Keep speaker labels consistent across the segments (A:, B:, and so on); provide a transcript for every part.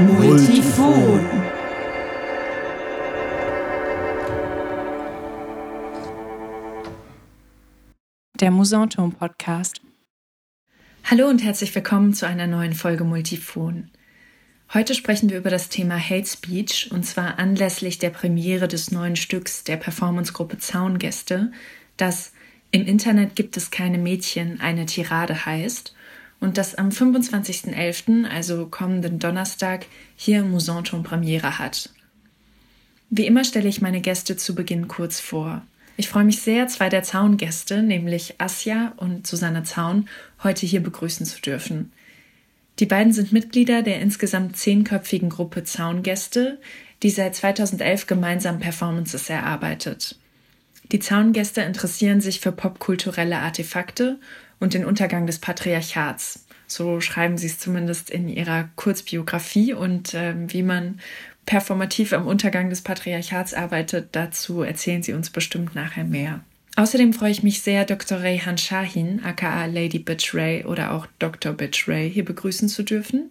A: Multifon. Der Musanturm Podcast.
B: Hallo und herzlich willkommen zu einer neuen Folge Multifon. Heute sprechen wir über das Thema Hate Speech und zwar anlässlich der Premiere des neuen Stücks der Performancegruppe Zaungäste, das Im Internet gibt es keine Mädchen eine Tirade heißt und das am 25.11., also kommenden Donnerstag, hier im Musanton Premiere hat. Wie immer stelle ich meine Gäste zu Beginn kurz vor. Ich freue mich sehr, zwei der Zaungäste, nämlich Asja und Susanne Zaun, heute hier begrüßen zu dürfen. Die beiden sind Mitglieder der insgesamt zehnköpfigen Gruppe Zaungäste, die seit 2011 gemeinsam Performances erarbeitet. Die Zaungäste interessieren sich für popkulturelle Artefakte und den Untergang des Patriarchats. So schreiben sie es zumindest in ihrer Kurzbiografie und äh, wie man performativ am Untergang des Patriarchats arbeitet, dazu erzählen sie uns bestimmt nachher mehr. Außerdem freue ich mich sehr, Dr. Rayhan Shahin, aka Lady Bitch Ray oder auch Dr. Bitch Ray, hier begrüßen zu dürfen.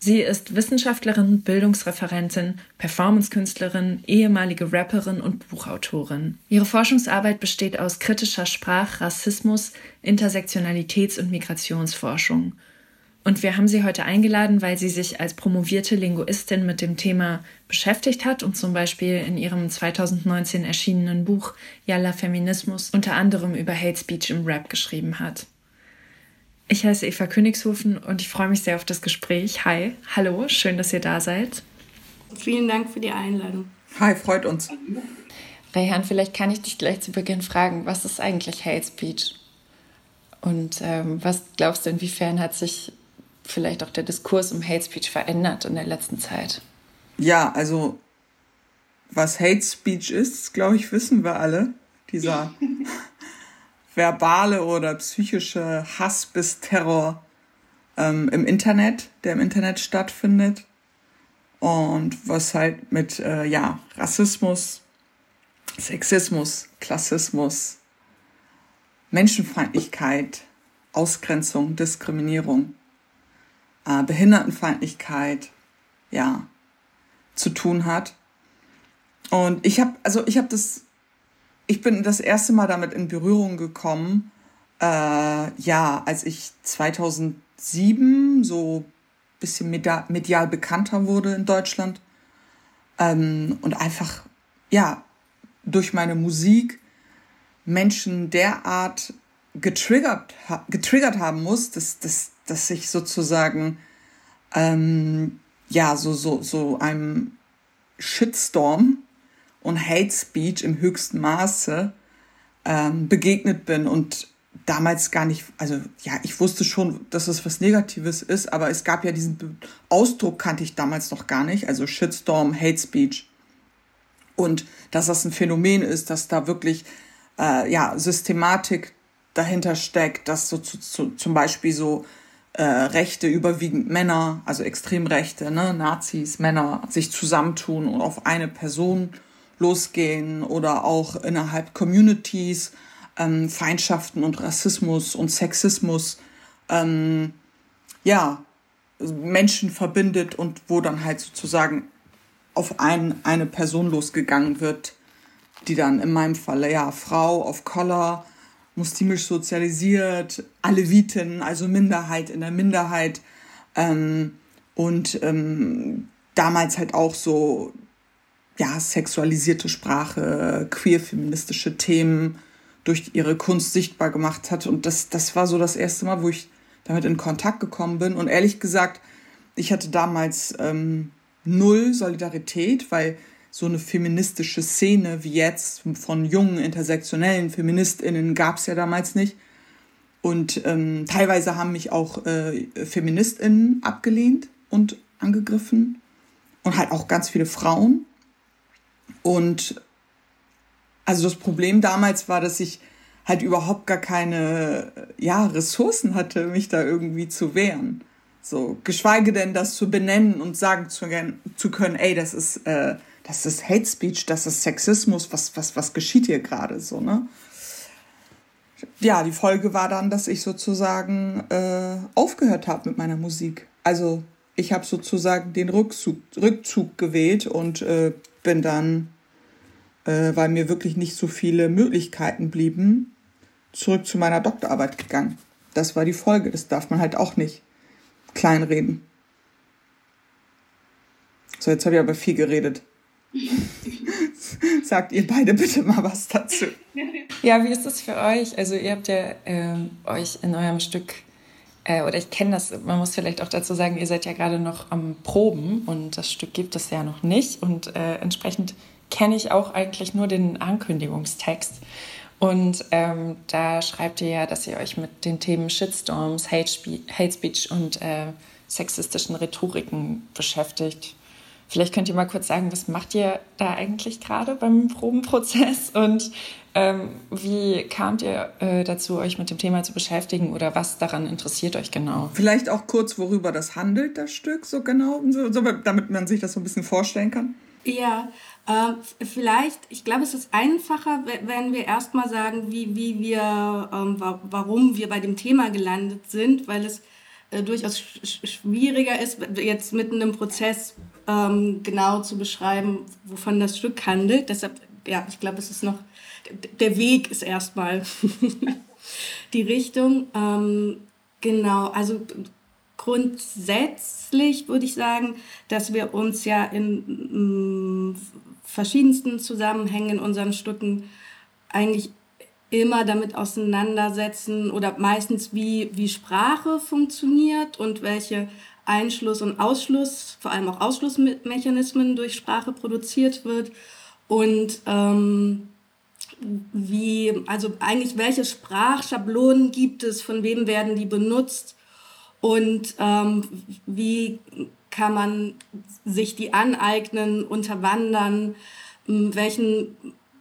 B: Sie ist Wissenschaftlerin, Bildungsreferentin, Performancekünstlerin, ehemalige Rapperin und Buchautorin. Ihre Forschungsarbeit besteht aus kritischer Sprach-, Rassismus-, Intersektionalitäts- und Migrationsforschung. Und wir haben sie heute eingeladen, weil sie sich als promovierte Linguistin mit dem Thema beschäftigt hat und zum Beispiel in ihrem 2019 erschienenen Buch Yalla Feminismus unter anderem über Hate Speech im Rap geschrieben hat. Ich heiße Eva Königshofen und ich freue mich sehr auf das Gespräch. Hi, hallo, schön, dass ihr da seid.
C: Vielen Dank für die Einladung.
D: Hi, freut uns.
B: Rehan, vielleicht kann ich dich gleich zu Beginn fragen, was ist eigentlich Hate Speech? Und ähm, was glaubst du, inwiefern hat sich vielleicht auch der Diskurs um Hate Speech verändert in der letzten Zeit?
D: Ja, also was Hate Speech ist, glaube ich, wissen wir alle. Dieser verbale oder psychische Hass bis Terror ähm, im Internet, der im Internet stattfindet. Und was halt mit äh, ja, Rassismus, Sexismus, Klassismus, Menschenfeindlichkeit, Ausgrenzung, Diskriminierung, äh, Behindertenfeindlichkeit, ja, zu tun hat. Und ich habe, also ich habe das ich bin das erste Mal damit in Berührung gekommen, äh, ja, als ich 2007 so ein bisschen medial bekannter wurde in Deutschland. Ähm, und einfach, ja, durch meine Musik Menschen derart getriggert, getriggert haben muss, dass, dass, dass ich sozusagen, ähm, ja, so, so, so einem Shitstorm und Hate Speech im höchsten Maße ähm, begegnet bin und damals gar nicht, also ja, ich wusste schon, dass es was Negatives ist, aber es gab ja diesen Ausdruck, kannte ich damals noch gar nicht, also Shitstorm, Hate Speech. Und dass das ein Phänomen ist, dass da wirklich äh, ja, Systematik dahinter steckt, dass so zu, zu, zum Beispiel so äh, Rechte, überwiegend Männer, also Extremrechte, ne, Nazis, Männer, sich zusammentun und auf eine Person losgehen oder auch innerhalb Communities ähm, Feindschaften und Rassismus und Sexismus ähm, ja Menschen verbindet und wo dann halt sozusagen auf ein, eine Person losgegangen wird, die dann in meinem Falle ja Frau of Color, muslimisch sozialisiert, Alevitin, also Minderheit in der Minderheit ähm, und ähm, damals halt auch so ja, sexualisierte Sprache, queer-feministische Themen durch ihre Kunst sichtbar gemacht hat. Und das, das war so das erste Mal, wo ich damit in Kontakt gekommen bin. Und ehrlich gesagt, ich hatte damals ähm, null Solidarität, weil so eine feministische Szene wie jetzt von jungen intersektionellen Feministinnen gab es ja damals nicht. Und ähm, teilweise haben mich auch äh, Feministinnen abgelehnt und angegriffen und halt auch ganz viele Frauen. Und also das Problem damals war, dass ich halt überhaupt gar keine ja, Ressourcen hatte, mich da irgendwie zu wehren. So, geschweige denn das zu benennen und sagen zu, zu können, ey, das ist, äh, das ist Hate Speech, das ist Sexismus, was, was, was geschieht hier gerade so, ne? Ja, die Folge war dann, dass ich sozusagen äh, aufgehört habe mit meiner Musik. Also ich habe sozusagen den Rückzug, Rückzug gewählt und äh, bin dann, äh, weil mir wirklich nicht so viele Möglichkeiten blieben, zurück zu meiner Doktorarbeit gegangen. Das war die Folge. Das darf man halt auch nicht kleinreden. So, jetzt habe ich aber viel geredet. Sagt ihr beide bitte mal was dazu.
B: Ja, wie ist das für euch? Also ihr habt ja äh, euch in eurem Stück, äh, oder ich kenne das, man muss vielleicht auch dazu sagen, ihr seid ja gerade noch am Proben und das Stück gibt es ja noch nicht. Und äh, entsprechend kenne ich auch eigentlich nur den Ankündigungstext. Und ähm, da schreibt ihr ja, dass ihr euch mit den Themen Shitstorms, Hate, Spe Hate Speech und äh, sexistischen Rhetoriken beschäftigt. Vielleicht könnt ihr mal kurz sagen, was macht ihr da eigentlich gerade beim Probenprozess und ähm, wie kamt ihr äh, dazu, euch mit dem Thema zu beschäftigen oder was daran interessiert euch genau?
D: Vielleicht auch kurz, worüber das handelt, das Stück, so genau, so, so, damit man sich das so ein bisschen vorstellen kann.
C: Ja, äh, vielleicht, ich glaube, es ist einfacher, wenn wir erstmal sagen, wie, wie wir, ähm, warum wir bei dem Thema gelandet sind, weil es äh, durchaus sch schwieriger ist, jetzt mitten im Prozess ähm, genau zu beschreiben, wovon das Stück handelt. Deshalb, ja, ich glaube, es ist noch, der Weg ist erstmal die Richtung. Ähm, genau, also grundsätzlich würde ich sagen, dass wir uns ja in mm, verschiedensten Zusammenhängen in unseren Stücken eigentlich immer damit auseinandersetzen oder meistens wie, wie Sprache funktioniert und welche Einschluss und Ausschluss, vor allem auch Ausschlussmechanismen durch Sprache produziert wird. Und ähm, wie, also eigentlich welche Sprachschablonen gibt es, von wem werden die benutzt? Und ähm, wie kann man sich die aneignen, unterwandern, welchen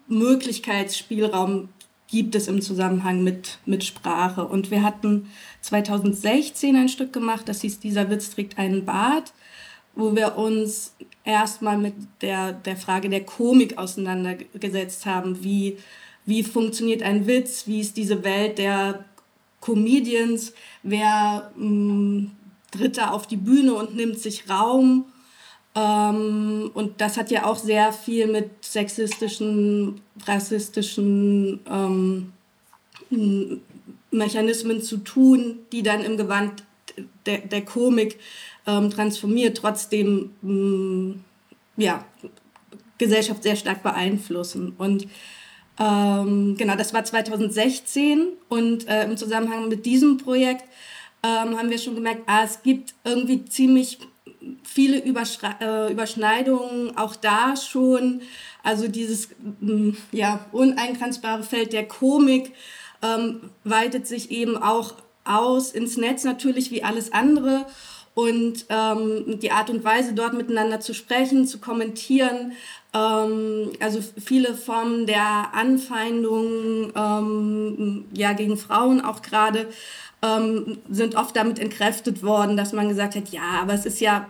C: Möglichkeitsspielraum gibt es im Zusammenhang mit, mit Sprache. Und wir hatten 2016 ein Stück gemacht, das hieß Dieser Witz trägt einen Bart, wo wir uns erstmal mit der, der Frage der Komik auseinandergesetzt haben. Wie, wie funktioniert ein Witz? Wie ist diese Welt der Comedians? Wer mh, mm, tritt da auf die Bühne und nimmt sich Raum? Ähm, und das hat ja auch sehr viel mit sexistischen, rassistischen ähm, Mechanismen zu tun, die dann im Gewand der, der Komik ähm, transformiert, trotzdem mh, ja, Gesellschaft sehr stark beeinflussen. Und ähm, genau, das war 2016 und äh, im Zusammenhang mit diesem Projekt ähm, haben wir schon gemerkt, ah, es gibt irgendwie ziemlich viele äh, Überschneidungen auch da schon. Also dieses mm, ja, uneingrenzbare Feld der Komik ähm, weitet sich eben auch aus ins Netz natürlich wie alles andere. Und ähm, die Art und Weise, dort miteinander zu sprechen, zu kommentieren, ähm, also viele Formen der Anfeindung ähm, ja, gegen Frauen auch gerade, ähm, sind oft damit entkräftet worden, dass man gesagt hat, ja, aber es ist ja,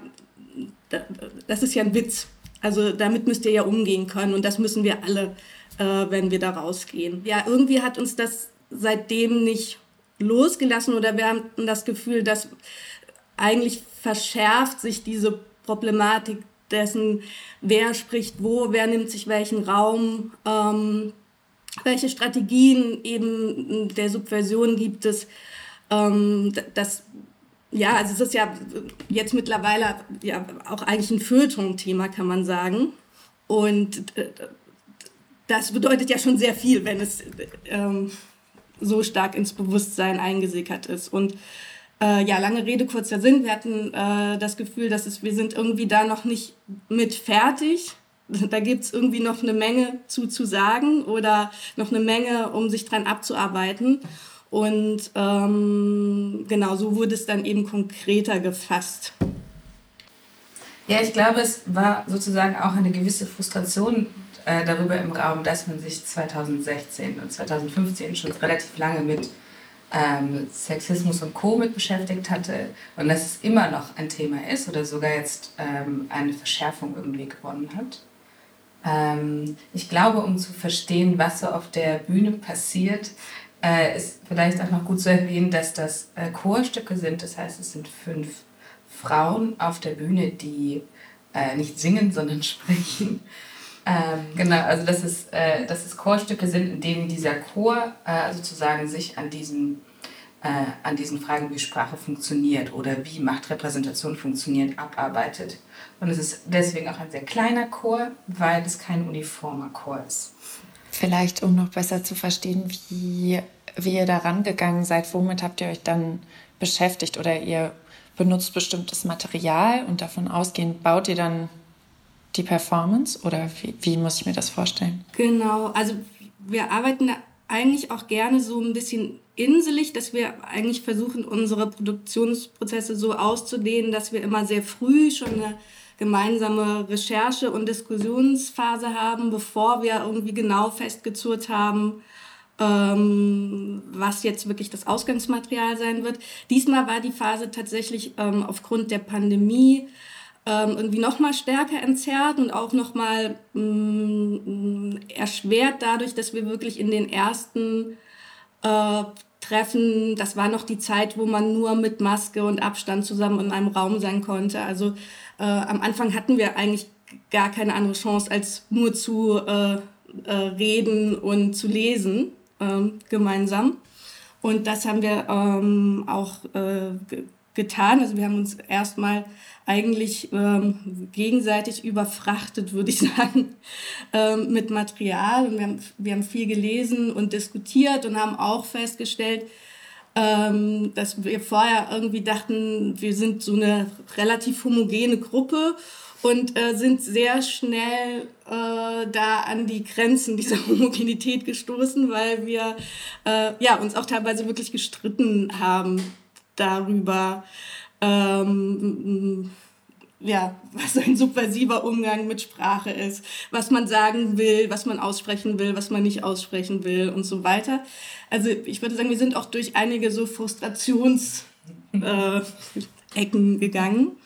C: das ist ja ein Witz. Also damit müsst ihr ja umgehen können und das müssen wir alle, äh, wenn wir da rausgehen. Ja, irgendwie hat uns das seitdem nicht losgelassen oder wir haben das Gefühl, dass eigentlich verschärft sich diese Problematik dessen, wer spricht wo, wer nimmt sich welchen Raum, ähm, welche Strategien eben der Subversion gibt es. Ähm, das, ja, also es ist ja jetzt mittlerweile ja auch eigentlich ein Feuilleton-Thema, kann man sagen. Und das bedeutet ja schon sehr viel, wenn es ähm, so stark ins Bewusstsein eingesickert ist. Und äh, ja, lange Rede, kurzer Sinn. Wir hatten äh, das Gefühl, dass es, wir sind irgendwie da noch nicht mit fertig. Da gibt's irgendwie noch eine Menge zu, zu sagen oder noch eine Menge, um sich dran abzuarbeiten. Und ähm, genau so wurde es dann eben konkreter gefasst.
E: Ja, ich glaube, es war sozusagen auch eine gewisse Frustration äh, darüber im Raum, dass man sich 2016 und 2015 schon relativ lange mit ähm, Sexismus und Co. mit beschäftigt hatte und dass es immer noch ein Thema ist oder sogar jetzt ähm, eine Verschärfung irgendwie gewonnen hat. Ähm, ich glaube, um zu verstehen, was so auf der Bühne passiert, äh, ist vielleicht auch noch gut zu erwähnen, dass das äh, Chorstücke sind. Das heißt, es sind fünf Frauen auf der Bühne, die äh, nicht singen, sondern sprechen. Ähm, genau, also dass es, äh, dass es Chorstücke sind, in denen dieser Chor äh, sozusagen sich an diesen, äh, an diesen Fragen, wie Sprache funktioniert oder wie Machtrepräsentation funktioniert, abarbeitet. Und es ist deswegen auch ein sehr kleiner Chor, weil es kein uniformer Chor ist.
B: Vielleicht, um noch besser zu verstehen, wie, wie ihr da rangegangen seid, womit habt ihr euch dann beschäftigt? Oder ihr benutzt bestimmtes Material und davon ausgehend baut ihr dann die Performance? Oder wie, wie muss ich mir das vorstellen?
C: Genau, also wir arbeiten eigentlich auch gerne so ein bisschen inselig, dass wir eigentlich versuchen, unsere Produktionsprozesse so auszudehnen, dass wir immer sehr früh schon eine gemeinsame Recherche- und Diskussionsphase haben, bevor wir irgendwie genau festgezurrt haben, ähm, was jetzt wirklich das Ausgangsmaterial sein wird. Diesmal war die Phase tatsächlich ähm, aufgrund der Pandemie ähm, irgendwie noch mal stärker entzerrt und auch noch mal mm, erschwert dadurch, dass wir wirklich in den ersten äh, Treffen, das war noch die Zeit, wo man nur mit Maske und Abstand zusammen in einem Raum sein konnte. Also äh, am Anfang hatten wir eigentlich gar keine andere Chance, als nur zu äh, äh, reden und zu lesen ähm, gemeinsam. Und das haben wir ähm, auch äh, getan. Also wir haben uns erstmal eigentlich ähm, gegenseitig überfrachtet, würde ich sagen, ähm, mit Material. Und wir haben, wir haben viel gelesen und diskutiert und haben auch festgestellt, ähm, dass wir vorher irgendwie dachten, wir sind so eine relativ homogene Gruppe und äh, sind sehr schnell äh, da an die Grenzen dieser Homogenität gestoßen, weil wir äh, ja, uns auch teilweise wirklich gestritten haben darüber, ähm, ja, was ein subversiver Umgang mit Sprache ist, was man sagen will, was man aussprechen will, was man nicht aussprechen will und so weiter. Also ich würde sagen, wir sind auch durch einige so Frustrationsecken äh, gegangen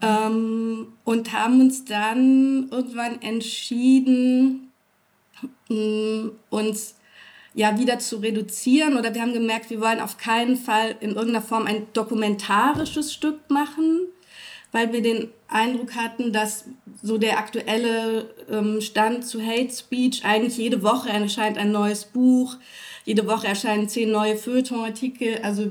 C: ähm, und haben uns dann irgendwann entschieden, mm, uns ja wieder zu reduzieren oder wir haben gemerkt, wir wollen auf keinen Fall in irgendeiner Form ein dokumentarisches Stück machen, weil wir den Eindruck hatten, dass so der aktuelle ähm, Stand zu Hate Speech eigentlich jede Woche erscheint ein neues Buch, jede Woche erscheinen zehn neue Feuilleton-Artikel, also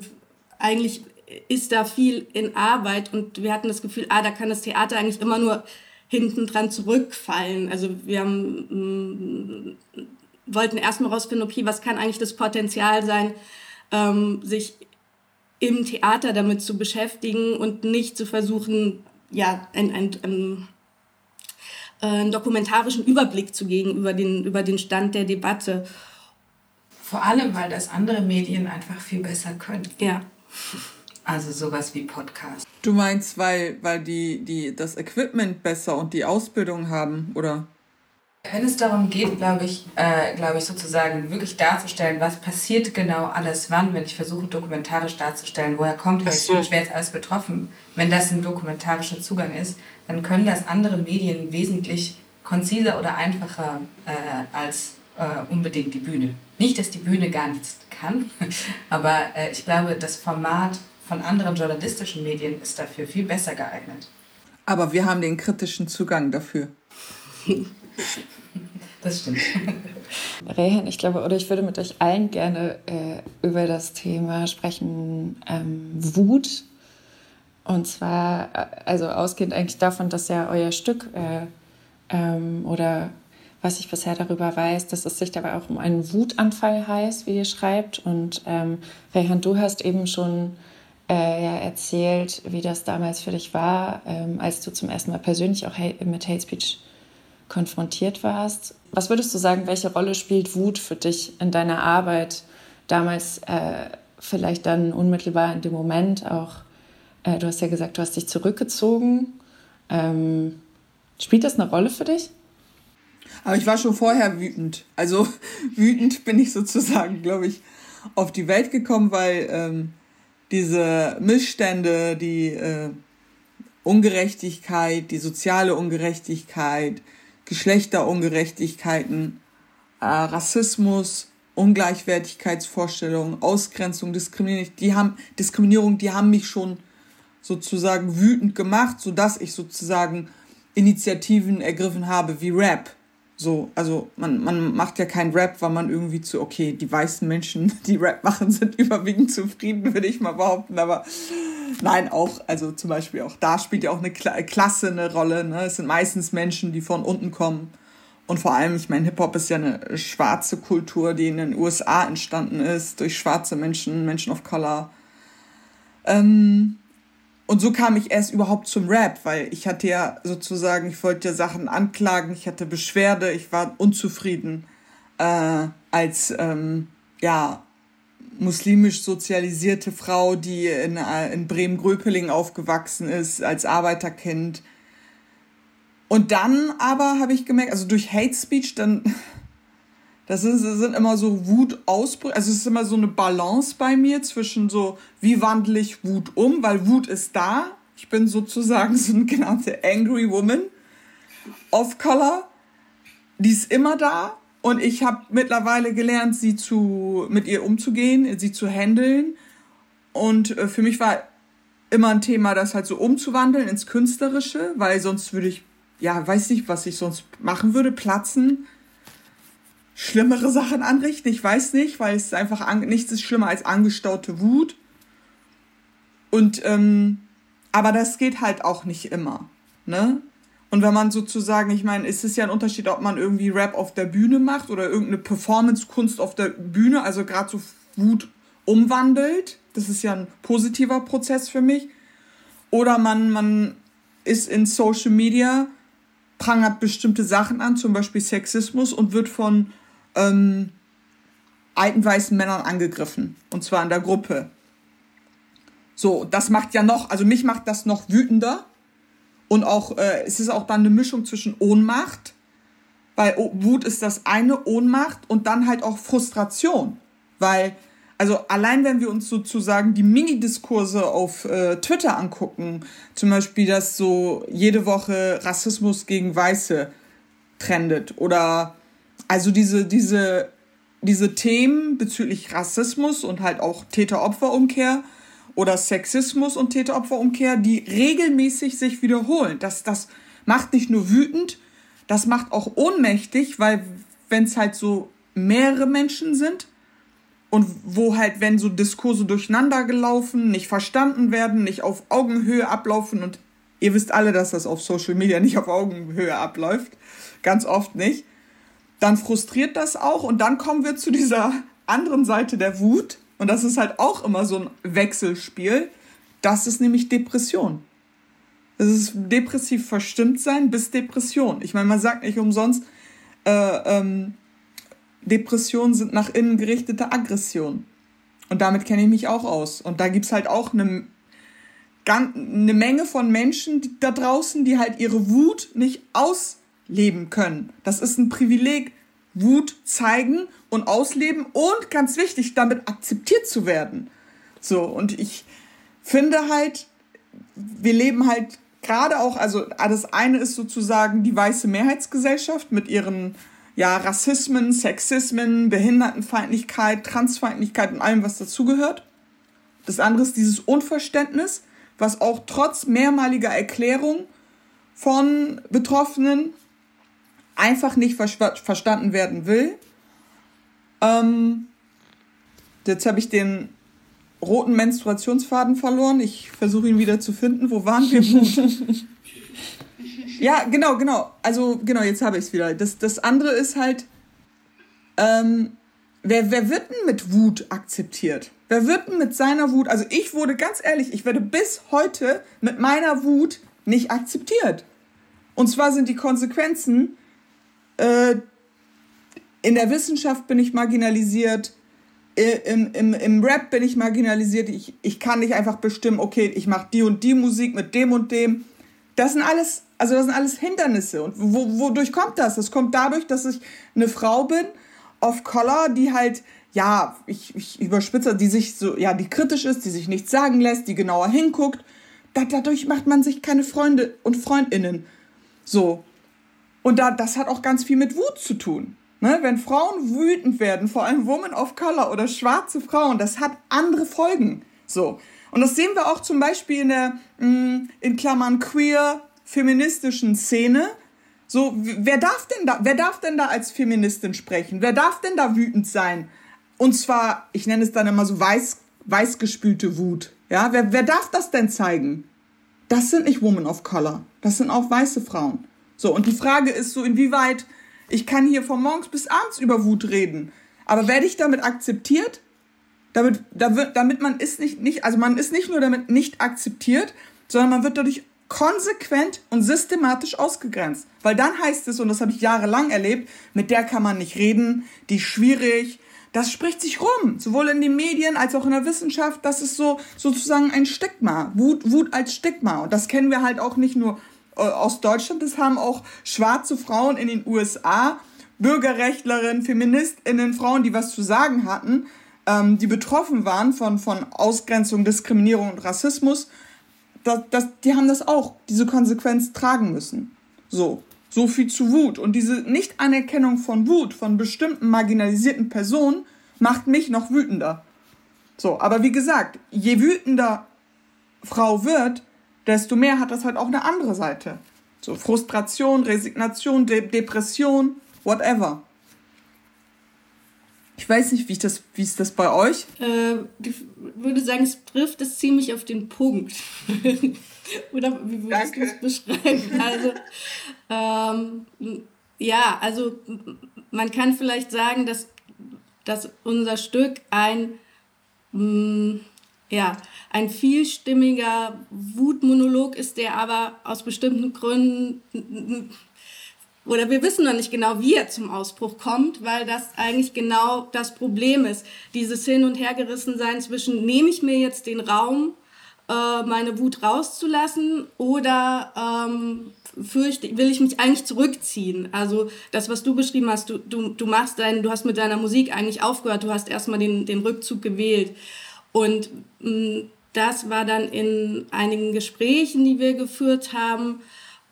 C: eigentlich ist da viel in Arbeit und wir hatten das Gefühl, ah, da kann das Theater eigentlich immer nur hinten dran zurückfallen. Also wir haben, mm, wollten erstmal rausfinden, okay, was kann eigentlich das Potenzial sein, ähm, sich im Theater damit zu beschäftigen und nicht zu versuchen, ja, ein, ein, ein, äh, einen dokumentarischen Überblick zu geben über den, über den Stand der Debatte.
E: Vor allem, weil das andere Medien einfach viel besser können.
C: Ja.
E: Also sowas wie Podcast.
D: Du meinst, weil, weil die, die das Equipment besser und die Ausbildung haben, oder?
E: Wenn es darum geht, glaube ich, äh, glaube ich, sozusagen wirklich darzustellen, was passiert genau alles wann, wenn ich versuche, dokumentarisch darzustellen, woher kommt das, so. wer ist alles betroffen, wenn das ein dokumentarischer Zugang ist, dann können das andere Medien wesentlich konziser oder einfacher äh, als äh, unbedingt die Bühne. Nicht, dass die Bühne gar nichts kann, aber äh, ich glaube, das Format von anderen journalistischen Medien ist dafür viel besser geeignet.
D: Aber wir haben den kritischen Zugang dafür.
E: Das stimmt.
B: Rehan, ich glaube, oder ich würde mit euch allen gerne äh, über das Thema sprechen, ähm, Wut. Und zwar, äh, also ausgehend eigentlich davon, dass ja euer Stück äh, ähm, oder was ich bisher darüber weiß, dass es sich dabei auch um einen Wutanfall heißt, wie ihr schreibt. Und ähm, Rehan, du hast eben schon äh, ja erzählt, wie das damals für dich war, ähm, als du zum ersten Mal persönlich auch mit Hate Speech konfrontiert warst. Was würdest du sagen, welche Rolle spielt Wut für dich in deiner Arbeit damals, äh, vielleicht dann unmittelbar in dem Moment auch? Äh, du hast ja gesagt, du hast dich zurückgezogen. Ähm, spielt das eine Rolle für dich?
D: Aber ich war schon vorher wütend. Also wütend bin ich sozusagen, glaube ich, auf die Welt gekommen, weil ähm, diese Missstände, die äh, Ungerechtigkeit, die soziale Ungerechtigkeit, Geschlechterungerechtigkeiten, äh, Rassismus, Ungleichwertigkeitsvorstellungen, Ausgrenzung, Diskriminierung, die haben Diskriminierung, die haben mich schon sozusagen wütend gemacht, sodass ich sozusagen Initiativen ergriffen habe wie Rap. So, also man, man macht ja keinen Rap, weil man irgendwie zu, okay, die weißen Menschen, die Rap machen, sind überwiegend zufrieden, würde ich mal behaupten, aber nein, auch, also zum Beispiel auch da spielt ja auch eine Klasse eine Rolle, ne? Es sind meistens Menschen, die von unten kommen. Und vor allem, ich meine, Hip-Hop ist ja eine schwarze Kultur, die in den USA entstanden ist, durch schwarze Menschen, Menschen of Color. Ähm, und so kam ich erst überhaupt zum Rap, weil ich hatte ja sozusagen, ich wollte ja Sachen anklagen, ich hatte Beschwerde, ich war unzufrieden äh, als ähm, ja muslimisch sozialisierte Frau, die in, äh, in Bremen-Gröpeling aufgewachsen ist, als Arbeiterkind. Und dann aber habe ich gemerkt, also durch Hate Speech, dann das ist, das sind immer so Wutausbrüche. Also es ist immer so eine Balance bei mir zwischen so, wie wandle ich Wut um, weil Wut ist da. Ich bin sozusagen so eine genannte Angry Woman of Color. Die ist immer da. Und ich habe mittlerweile gelernt, sie zu, mit ihr umzugehen, sie zu handeln. Und äh, für mich war immer ein Thema, das halt so umzuwandeln ins Künstlerische, weil sonst würde ich, ja, weiß nicht, was ich sonst machen würde, platzen schlimmere Sachen anrichten. Ich weiß nicht, weil es einfach an, nichts ist schlimmer als angestaute Wut. Und ähm, aber das geht halt auch nicht immer, ne? Und wenn man sozusagen, ich meine, ist es ja ein Unterschied, ob man irgendwie Rap auf der Bühne macht oder irgendeine Performance-Kunst auf der Bühne, also gerade so Wut umwandelt. Das ist ja ein positiver Prozess für mich. Oder man, man ist in Social Media, prangert bestimmte Sachen an, zum Beispiel Sexismus, und wird von ähm, alten weißen Männern angegriffen. Und zwar in der Gruppe. So, das macht ja noch, also mich macht das noch wütender. Und auch, äh, es ist auch dann eine Mischung zwischen Ohnmacht, weil Wut ist das eine, Ohnmacht und dann halt auch Frustration. Weil, also allein wenn wir uns sozusagen die Mini-Diskurse auf äh, Twitter angucken, zum Beispiel, dass so jede Woche Rassismus gegen Weiße trendet oder also diese, diese, diese Themen bezüglich Rassismus und halt auch Täter-Opfer-Umkehr oder Sexismus und Täter-Opfer-Umkehr, die regelmäßig sich wiederholen. Das, das macht nicht nur wütend, das macht auch ohnmächtig, weil wenn es halt so mehrere Menschen sind und wo halt, wenn so Diskurse durcheinander gelaufen, nicht verstanden werden, nicht auf Augenhöhe ablaufen und ihr wisst alle, dass das auf Social Media nicht auf Augenhöhe abläuft, ganz oft nicht, dann frustriert das auch und dann kommen wir zu dieser anderen Seite der Wut und das ist halt auch immer so ein Wechselspiel. Das ist nämlich Depression. Das ist depressiv verstimmt sein bis Depression. Ich meine, man sagt nicht umsonst, äh, ähm, Depressionen sind nach innen gerichtete Aggression. Und damit kenne ich mich auch aus. Und da gibt es halt auch eine, eine Menge von Menschen da draußen, die halt ihre Wut nicht aus leben können. Das ist ein Privileg. Wut zeigen und ausleben und ganz wichtig, damit akzeptiert zu werden. So, und ich finde halt, wir leben halt gerade auch, also das eine ist sozusagen die weiße Mehrheitsgesellschaft mit ihren ja, Rassismen, Sexismen, Behindertenfeindlichkeit, Transfeindlichkeit und allem, was dazugehört. Das andere ist dieses Unverständnis, was auch trotz mehrmaliger Erklärung von Betroffenen einfach nicht ver verstanden werden will. Ähm, jetzt habe ich den roten Menstruationsfaden verloren. Ich versuche ihn wieder zu finden. Wo waren wir? ja, genau, genau. Also, genau, jetzt habe ich es wieder. Das, das andere ist halt, ähm, wer, wer wird denn mit Wut akzeptiert? Wer wird denn mit seiner Wut, also ich wurde ganz ehrlich, ich werde bis heute mit meiner Wut nicht akzeptiert. Und zwar sind die Konsequenzen, äh, in der Wissenschaft bin ich marginalisiert, äh, im, im, im Rap bin ich marginalisiert. Ich, ich kann nicht einfach bestimmen, okay, ich mache die und die Musik mit dem und dem. Das sind alles, also das sind alles Hindernisse. Und wo, wodurch kommt das? Das kommt dadurch, dass ich eine Frau bin, of color, die halt, ja, ich, ich überspitze, die sich so, ja, die kritisch ist, die sich nichts sagen lässt, die genauer hinguckt. Da, dadurch macht man sich keine Freunde und Freundinnen. So. Und da, das hat auch ganz viel mit Wut zu tun. Ne? Wenn Frauen wütend werden, vor allem Women of Color oder schwarze Frauen, das hat andere Folgen. So. Und das sehen wir auch zum Beispiel in der, mm, in Klammern, queer feministischen Szene. So, wer darf denn da, wer darf denn da als Feministin sprechen? Wer darf denn da wütend sein? Und zwar, ich nenne es dann immer so weiß, weißgespülte Wut. Ja, wer, wer darf das denn zeigen? Das sind nicht Women of Color. Das sind auch weiße Frauen. So, und die Frage ist so, inwieweit ich kann hier von morgens bis abends über Wut reden. Aber werde ich damit akzeptiert? Damit, damit man ist nicht, nicht, also man ist nicht nur damit nicht akzeptiert, sondern man wird dadurch konsequent und systematisch ausgegrenzt. Weil dann heißt es, und das habe ich jahrelang erlebt, mit der kann man nicht reden, die ist schwierig. Das spricht sich rum, sowohl in den Medien als auch in der Wissenschaft. Das ist so sozusagen ein Stigma, Wut, Wut als Stigma. Und das kennen wir halt auch nicht nur aus Deutschland, das haben auch schwarze Frauen in den USA, Bürgerrechtlerinnen, Feministinnen, Frauen, die was zu sagen hatten, ähm, die betroffen waren von, von Ausgrenzung, Diskriminierung und Rassismus, das, das, die haben das auch, diese Konsequenz tragen müssen. So, so viel zu Wut. Und diese Nichtanerkennung von Wut von bestimmten marginalisierten Personen macht mich noch wütender. So, aber wie gesagt, je wütender Frau wird, desto mehr hat das halt auch eine andere Seite. So Frustration, Resignation, De Depression, whatever. Ich weiß nicht, wie, ich das, wie ist das bei euch?
C: Äh, ich würde sagen, es trifft es ziemlich auf den Punkt. Oder wie würdest du es beschreiben? Also, ähm, ja, also man kann vielleicht sagen, dass, dass unser Stück ein, mh, mm, ja, ein vielstimmiger Wutmonolog ist, der aber aus bestimmten Gründen oder wir wissen noch nicht genau, wie er zum Ausbruch kommt, weil das eigentlich genau das Problem ist. Dieses Hin- und Hergerissensein zwischen, nehme ich mir jetzt den Raum, äh, meine Wut rauszulassen oder ähm, fürchte, will ich mich eigentlich zurückziehen. Also das, was du beschrieben hast, du, du, du machst dein, du hast mit deiner Musik eigentlich aufgehört, du hast erstmal den, den Rückzug gewählt. Und mh, mm, das war dann in einigen Gesprächen, die wir geführt haben,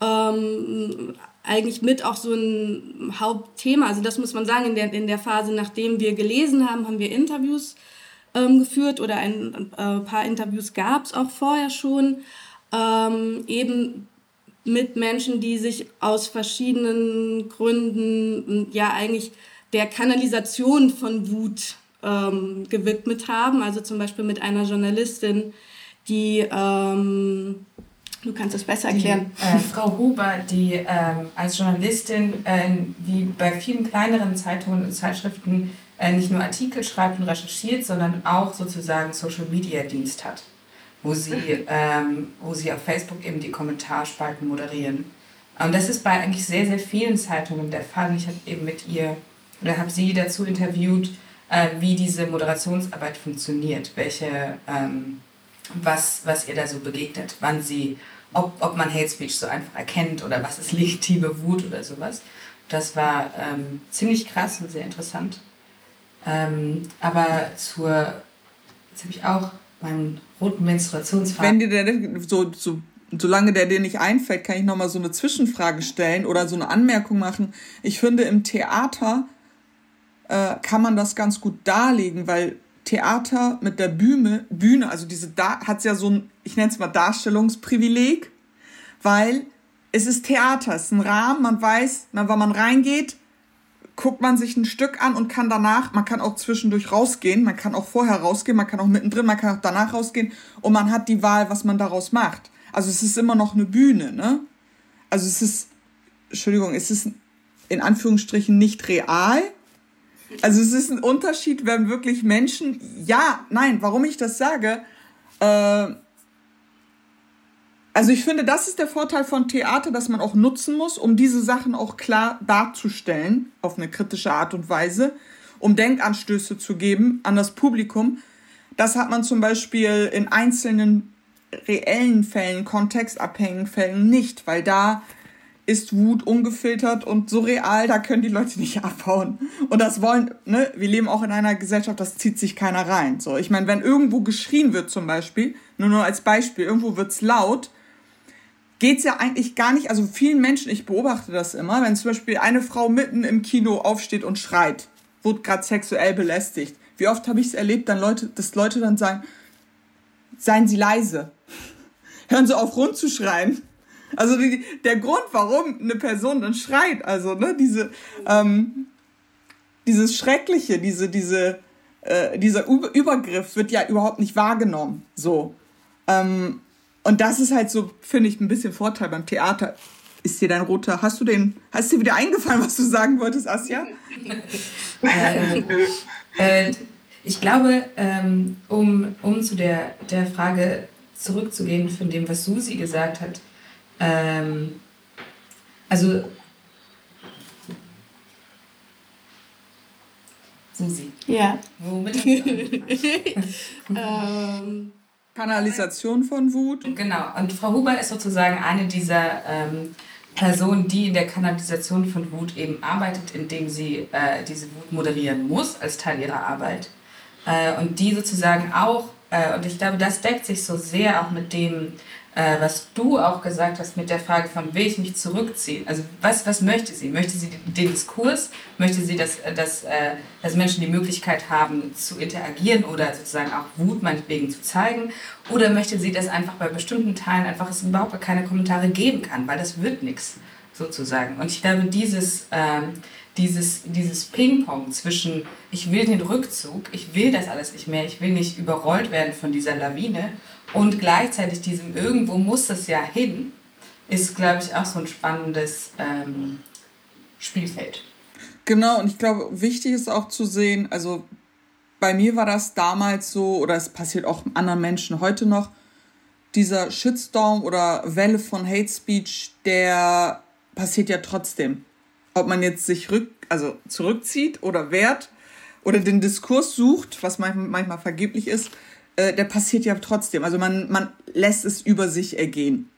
C: ähm, eigentlich mit auch so ein Hauptthema. Also das muss man sagen, in der, in der Phase, nachdem wir gelesen haben, haben wir Interviews ähm, geführt oder ein äh, paar Interviews gab es auch vorher schon, ähm, eben mit Menschen, die sich aus verschiedenen Gründen ja eigentlich der Kanalisation von Wut ähm, gewidmet haben. Also zum Beispiel mit einer Journalistin, die ähm, Du kannst es besser erklären.
E: Die, äh, Frau Huber, die ähm, als Journalistin, äh, wie bei vielen kleineren Zeitungen und Zeitschriften, äh, nicht nur Artikel schreibt und recherchiert, sondern auch sozusagen Social Media Dienst hat, wo sie, ähm, wo sie auf Facebook eben die Kommentarspalten moderieren. Und das ist bei eigentlich sehr, sehr vielen Zeitungen der Fall. Ich habe eben mit ihr oder habe sie dazu interviewt, äh, wie diese Moderationsarbeit funktioniert, welche, ähm, was, was ihr da so begegnet, wann sie ob, ob man Hate Speech so einfach erkennt oder was ist legitime Wut oder sowas. Das war ähm, ziemlich krass und sehr interessant. Ähm, aber zur, jetzt habe ich auch meinen roten Menstruationsfaden.
D: Wenn dir der so, so solange der dir nicht einfällt, kann ich nochmal so eine Zwischenfrage stellen oder so eine Anmerkung machen. Ich finde, im Theater äh, kann man das ganz gut darlegen, weil Theater mit der Bühne, Bühne also diese da hat ja so ein, ich nenne es mal Darstellungsprivileg, weil es ist Theater, es ist ein Rahmen, man weiß, wenn man reingeht, guckt man sich ein Stück an und kann danach, man kann auch zwischendurch rausgehen, man kann auch vorher rausgehen, man kann auch mittendrin, man kann auch danach rausgehen und man hat die Wahl, was man daraus macht. Also es ist immer noch eine Bühne, ne? Also es ist, Entschuldigung, es ist in Anführungsstrichen nicht real, also es ist ein Unterschied, wenn wirklich Menschen, ja, nein, warum ich das sage, äh, also ich finde, das ist der Vorteil von Theater, dass man auch nutzen muss, um diese Sachen auch klar darzustellen, auf eine kritische Art und Weise, um Denkanstöße zu geben an das Publikum. Das hat man zum Beispiel in einzelnen reellen Fällen, kontextabhängigen Fällen nicht, weil da ist Wut ungefiltert und so real, da können die Leute nicht abhauen. Und das wollen, ne, wir leben auch in einer Gesellschaft, das zieht sich keiner rein. So, ich meine, wenn irgendwo geschrien wird zum Beispiel, nur nur als Beispiel, irgendwo wird's laut, geht's ja eigentlich gar nicht, also vielen Menschen, ich beobachte das immer, wenn zum Beispiel eine Frau mitten im Kino aufsteht und schreit, wurde gerade sexuell belästigt. Wie oft habe ich es erlebt, dann Leute, dass Leute dann sagen, seien Sie leise. Hören Sie auf rumzuschreien. Also die, der Grund, warum eine Person dann schreit, also ne, diese, ähm, dieses Schreckliche, diese, diese, äh, dieser Übergriff wird ja überhaupt nicht wahrgenommen. So. Ähm, und das ist halt so, finde ich, ein bisschen Vorteil beim Theater. Ist dir dein roter, hast du den, hast dir wieder eingefallen, was du sagen wolltest, Asja?
E: äh, äh, ich glaube, ähm, um, um zu der, der Frage zurückzugehen von dem, was Susi gesagt hat, ähm, also
C: Susi. Ja. Womit
D: ähm, Kanalisation von Wut.
E: Genau. Und Frau Huber ist sozusagen eine dieser ähm, Personen, die in der Kanalisation von Wut eben arbeitet, indem sie äh, diese Wut moderieren muss als Teil ihrer Arbeit. Äh, und die sozusagen auch, äh, und ich glaube, das deckt sich so sehr auch mit dem, äh, was du auch gesagt hast mit der Frage von, will ich mich zurückziehen? Also was, was möchte sie? Möchte sie den Diskurs? Möchte sie, dass, dass, äh, dass Menschen die Möglichkeit haben zu interagieren oder sozusagen auch Wut meinetwegen zu zeigen? Oder möchte sie, dass einfach bei bestimmten Teilen einfach es überhaupt keine Kommentare geben kann, weil das wird nichts sozusagen. Und ich glaube, dieses... Ähm, dieses, dieses Ping-Pong zwischen, ich will den Rückzug, ich will das alles nicht mehr, ich will nicht überrollt werden von dieser Lawine und gleichzeitig diesem irgendwo muss das ja hin, ist, glaube ich, auch so ein spannendes ähm, Spielfeld.
D: Genau, und ich glaube, wichtig ist auch zu sehen, also bei mir war das damals so, oder es passiert auch anderen Menschen heute noch, dieser Shitstorm oder Welle von Hate Speech, der passiert ja trotzdem. Ob man jetzt sich rück, also zurückzieht oder wehrt oder den Diskurs sucht, was manchmal vergeblich ist, äh, der passiert ja trotzdem. Also man, man lässt es über sich ergehen.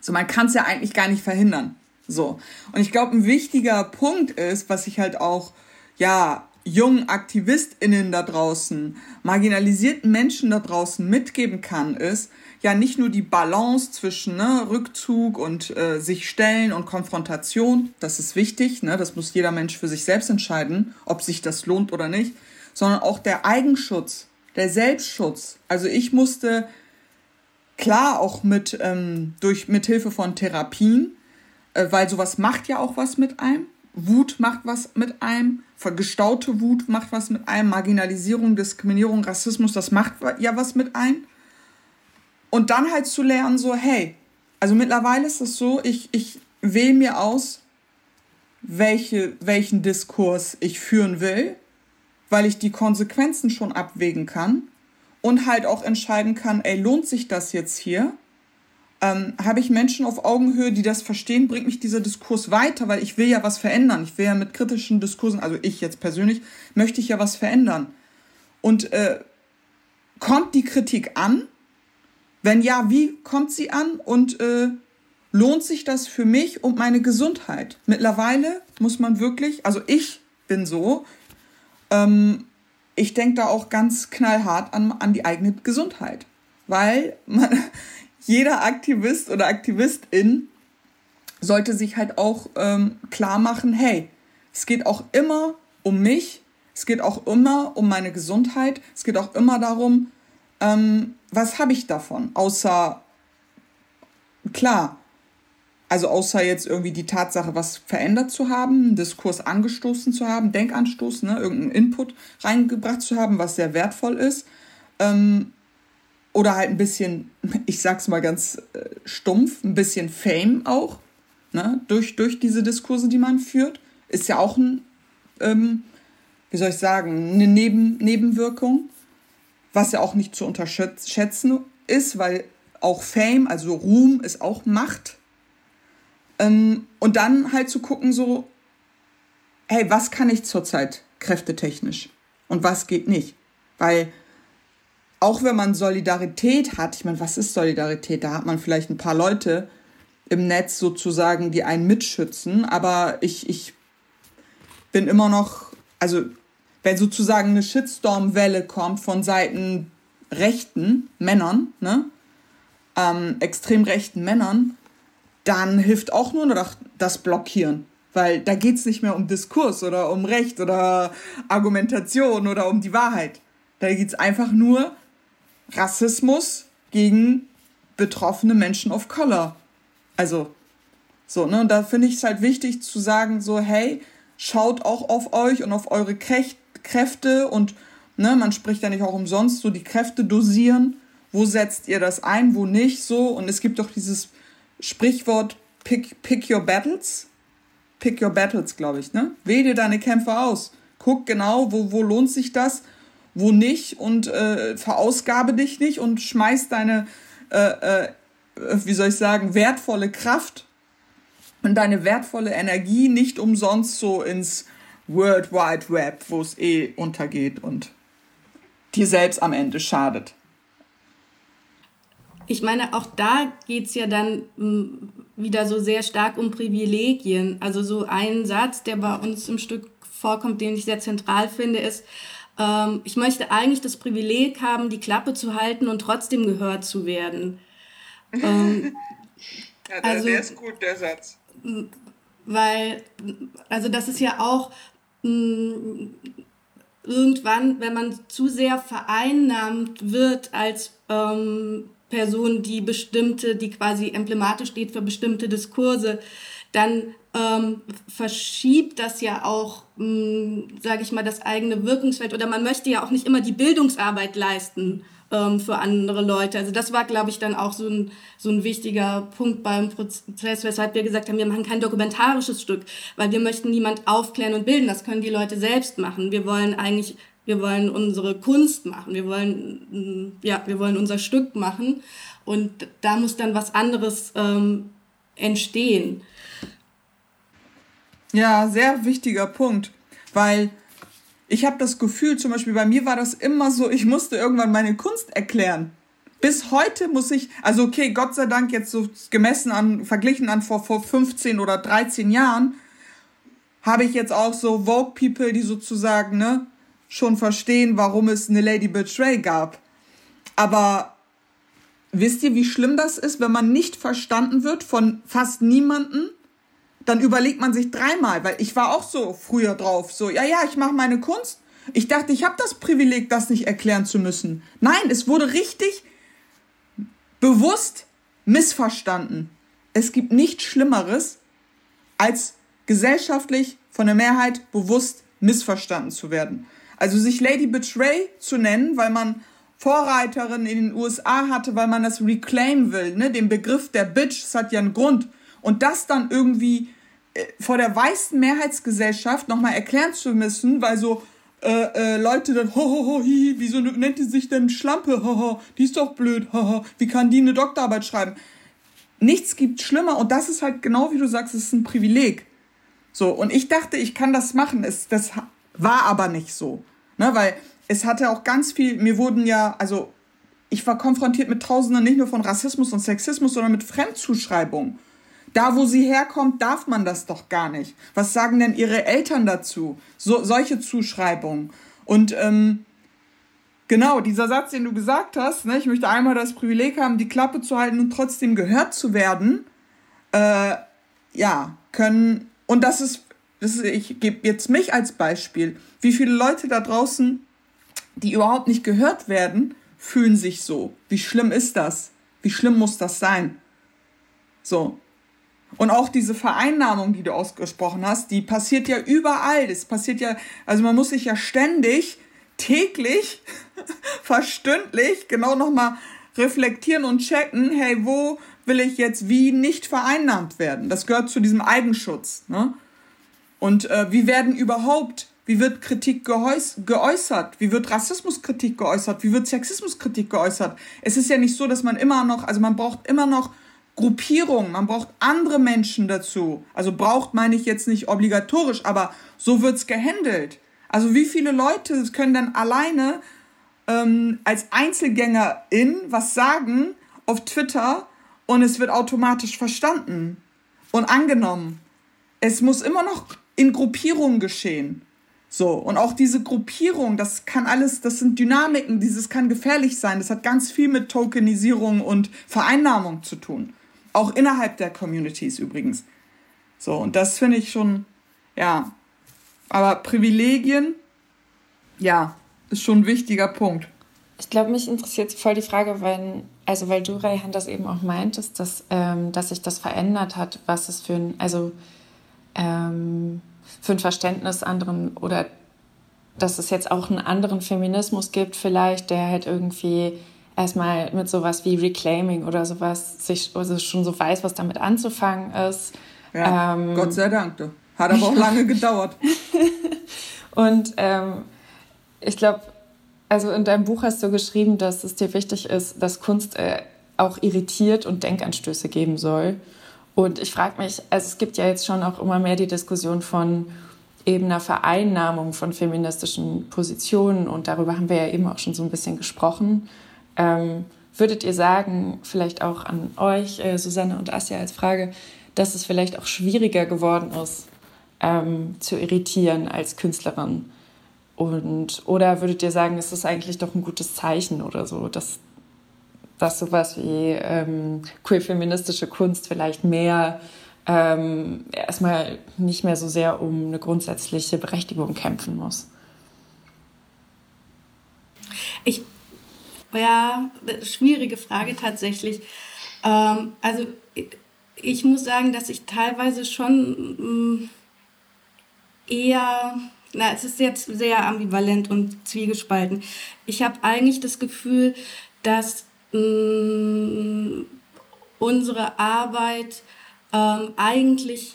D: So, man kann es ja eigentlich gar nicht verhindern. So. Und ich glaube, ein wichtiger Punkt ist, was ich halt auch, ja, jungen AktivistInnen da draußen, marginalisierten Menschen da draußen mitgeben kann, ist ja nicht nur die Balance zwischen ne, Rückzug und äh, sich stellen und Konfrontation, das ist wichtig, ne, das muss jeder Mensch für sich selbst entscheiden, ob sich das lohnt oder nicht, sondern auch der Eigenschutz der Selbstschutz. Also ich musste klar auch mit ähm, durch mit Hilfe von Therapien, äh, weil sowas macht ja auch was mit einem. Wut macht was mit einem, vergestaute Wut macht was mit einem, Marginalisierung, Diskriminierung, Rassismus, das macht ja was mit einem. Und dann halt zu lernen, so, hey, also mittlerweile ist es so, ich, ich wähle mir aus, welche, welchen Diskurs ich führen will weil ich die Konsequenzen schon abwägen kann und halt auch entscheiden kann, ey, lohnt sich das jetzt hier? Ähm, Habe ich Menschen auf Augenhöhe, die das verstehen, bringt mich dieser Diskurs weiter, weil ich will ja was verändern. Ich will ja mit kritischen Diskursen, also ich jetzt persönlich, möchte ich ja was verändern. Und äh, kommt die Kritik an? Wenn ja, wie kommt sie an? Und äh, lohnt sich das für mich und meine Gesundheit? Mittlerweile muss man wirklich, also ich bin so, ähm, ich denke da auch ganz knallhart an, an die eigene Gesundheit, weil man, jeder Aktivist oder Aktivistin sollte sich halt auch ähm, klar machen, hey, es geht auch immer um mich, es geht auch immer um meine Gesundheit, es geht auch immer darum, ähm, was habe ich davon, außer klar, also außer jetzt irgendwie die Tatsache, was verändert zu haben, einen Diskurs angestoßen zu haben, Denkanstoß, ne, irgendeinen Input reingebracht zu haben, was sehr wertvoll ist. Ähm, oder halt ein bisschen, ich sag's mal ganz äh, stumpf, ein bisschen Fame auch, ne, durch, durch diese Diskurse, die man führt. Ist ja auch ein, ähm, wie soll ich sagen, eine Neben Nebenwirkung, was ja auch nicht zu unterschätzen ist, weil auch Fame, also Ruhm, ist auch Macht und dann halt zu gucken, so, hey, was kann ich zurzeit kräftetechnisch und was geht nicht? Weil auch wenn man Solidarität hat, ich meine, was ist Solidarität? Da hat man vielleicht ein paar Leute im Netz sozusagen, die einen mitschützen, aber ich, ich bin immer noch, also wenn sozusagen eine Shitstorm-Welle kommt von Seiten rechten Männern, ne, ähm, extrem rechten Männern, dann hilft auch nur noch das Blockieren. Weil da geht es nicht mehr um Diskurs oder um Recht oder Argumentation oder um die Wahrheit. Da geht es einfach nur Rassismus gegen betroffene Menschen of Color. Also, so, ne? Und da finde ich es halt wichtig zu sagen, so, hey, schaut auch auf euch und auf eure Kräfte und, ne, man spricht ja nicht auch umsonst, so die Kräfte dosieren. Wo setzt ihr das ein, wo nicht, so? Und es gibt doch dieses Sprichwort, pick, pick your battles. Pick your battles, glaube ich, ne? Wähl dir deine Kämpfe aus. Guck genau, wo, wo lohnt sich das, wo nicht und äh, verausgabe dich nicht und schmeiß deine, äh, äh, wie soll ich sagen, wertvolle Kraft und deine wertvolle Energie nicht umsonst so ins World Wide Web, wo es eh untergeht und dir selbst am Ende schadet.
C: Ich meine, auch da geht es ja dann m, wieder so sehr stark um Privilegien. Also so ein Satz, der bei uns im Stück vorkommt, den ich sehr zentral finde, ist, ähm, ich möchte eigentlich das Privileg haben, die Klappe zu halten und trotzdem gehört zu werden. Ähm,
D: ja, der, also, der ist gut, der Satz
C: weil, also das ist ja auch mh, irgendwann, wenn man zu sehr vereinnahmt wird als ähm, Person, die bestimmte, die quasi emblematisch steht für bestimmte Diskurse, dann ähm, verschiebt das ja auch, sage ich mal, das eigene Wirkungsfeld. Oder man möchte ja auch nicht immer die Bildungsarbeit leisten ähm, für andere Leute. Also das war, glaube ich, dann auch so ein, so ein wichtiger Punkt beim Prozess, weshalb wir gesagt haben, wir machen kein dokumentarisches Stück, weil wir möchten niemand aufklären und bilden. Das können die Leute selbst machen. Wir wollen eigentlich wir wollen unsere Kunst machen, wir wollen, mm, ja, wir wollen unser Stück machen und da muss dann was anderes ähm, entstehen.
D: Ja, sehr wichtiger Punkt, weil ich habe das Gefühl, zum Beispiel bei mir war das immer so, ich musste irgendwann meine Kunst erklären. Bis heute muss ich, also okay, Gott sei Dank jetzt so gemessen an, verglichen an vor, vor 15 oder 13 Jahren, habe ich jetzt auch so Vogue People, die sozusagen, ne, schon verstehen, warum es eine Lady Betray gab. Aber wisst ihr, wie schlimm das ist, wenn man nicht verstanden wird von fast niemanden? dann überlegt man sich dreimal, weil ich war auch so früher drauf, so, ja, ja, ich mache meine Kunst. Ich dachte, ich habe das Privileg, das nicht erklären zu müssen. Nein, es wurde richtig bewusst missverstanden. Es gibt nichts Schlimmeres, als gesellschaftlich von der Mehrheit bewusst missverstanden zu werden. Also sich Lady Betray zu nennen, weil man Vorreiterin in den USA hatte, weil man das reclaim will, ne, den Begriff der Bitch, das hat ja einen Grund. Und das dann irgendwie äh, vor der weißen Mehrheitsgesellschaft nochmal erklären zu müssen, weil so äh, äh, Leute dann, ho, ho, ho, hi, wieso nennt die sich denn Schlampe, ho, ho, die ist doch blöd, ho, ho, wie kann die eine Doktorarbeit schreiben? Nichts gibt schlimmer und das ist halt genau wie du sagst, es ist ein Privileg. So, und ich dachte, ich kann das machen. Es, das war aber nicht so. Ne, weil es hatte auch ganz viel, mir wurden ja, also ich war konfrontiert mit Tausenden nicht nur von Rassismus und Sexismus, sondern mit Fremdzuschreibungen. Da, wo sie herkommt, darf man das doch gar nicht. Was sagen denn ihre Eltern dazu? So, solche Zuschreibungen. Und ähm, genau, dieser Satz, den du gesagt hast, ne, ich möchte einmal das Privileg haben, die Klappe zu halten und trotzdem gehört zu werden, äh, ja, können, und das ist, das ist ich gebe jetzt mich als Beispiel, wie viele Leute da draußen, die überhaupt nicht gehört werden, fühlen sich so. Wie schlimm ist das? Wie schlimm muss das sein? So, und auch diese Vereinnahmung, die du ausgesprochen hast, die passiert ja überall. Das passiert ja, also man muss sich ja ständig, täglich, verstündlich genau nochmal reflektieren und checken, hey, wo will ich jetzt wie nicht vereinnahmt werden? Das gehört zu diesem Eigenschutz. Ne? Und äh, wie werden überhaupt, wie wird Kritik geäußert? Wie wird Rassismuskritik geäußert? Wie wird Sexismuskritik geäußert? Es ist ja nicht so, dass man immer noch, also man braucht immer noch Gruppierung, man braucht andere Menschen dazu. Also braucht meine ich jetzt nicht obligatorisch, aber so wird's gehandelt. Also wie viele Leute können dann alleine ähm, als Einzelgängerin was sagen auf Twitter und es wird automatisch verstanden und angenommen. Es muss immer noch in Gruppierungen geschehen. So, und auch diese Gruppierung, das kann alles, das sind Dynamiken, dieses kann gefährlich sein. Das hat ganz viel mit Tokenisierung und Vereinnahmung zu tun. Auch innerhalb der Communities übrigens. So, und das finde ich schon, ja. Aber Privilegien, ja, ist schon ein wichtiger Punkt.
B: Ich glaube, mich interessiert voll die Frage, wenn, also weil du, Rayhan, das eben auch meintest, dass, ähm, dass sich das verändert hat, was es für ein, also ähm, für ein Verständnis anderen oder dass es jetzt auch einen anderen Feminismus gibt, vielleicht, der halt irgendwie erstmal mit sowas wie Reclaiming oder sowas sich also schon so weiß, was damit anzufangen ist.
D: Ja, ähm, Gott sei Dank. Du. Hat aber auch lange gedauert.
B: Und ähm, ich glaube, also in deinem Buch hast du geschrieben, dass es dir wichtig ist, dass Kunst äh, auch irritiert und Denkanstöße geben soll. Und ich frage mich, also es gibt ja jetzt schon auch immer mehr die Diskussion von eben einer Vereinnahmung von feministischen Positionen und darüber haben wir ja eben auch schon so ein bisschen gesprochen. Ähm, würdet ihr sagen, vielleicht auch an euch, äh, Susanne und Asja als Frage, dass es vielleicht auch schwieriger geworden ist, ähm, zu irritieren als Künstlerin? Und, oder würdet ihr sagen, ist eigentlich doch ein gutes Zeichen oder so, dass, dass sowas wie ähm, queer-feministische Kunst vielleicht mehr ähm, erstmal nicht mehr so sehr um eine grundsätzliche Berechtigung kämpfen muss?
C: Ich, ja, schwierige Frage tatsächlich. Ähm, also ich muss sagen, dass ich teilweise schon mm, eher, na, es ist jetzt sehr ambivalent und zwiegespalten. Ich habe eigentlich das Gefühl, dass mm, unsere Arbeit ähm, eigentlich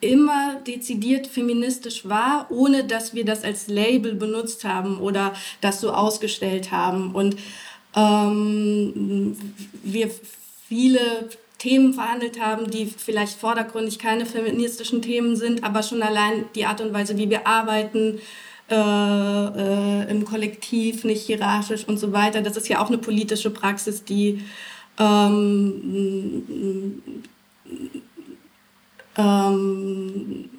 C: immer dezidiert feministisch war, ohne dass wir das als Label benutzt haben oder das so ausgestellt haben. Und ähm, wir viele Themen verhandelt haben, die vielleicht vordergründig keine feministischen Themen sind, aber schon allein die Art und Weise, wie wir arbeiten, äh, äh, im Kollektiv, nicht hierarchisch und so weiter. Das ist ja auch eine politische Praxis, die ähm, ähm,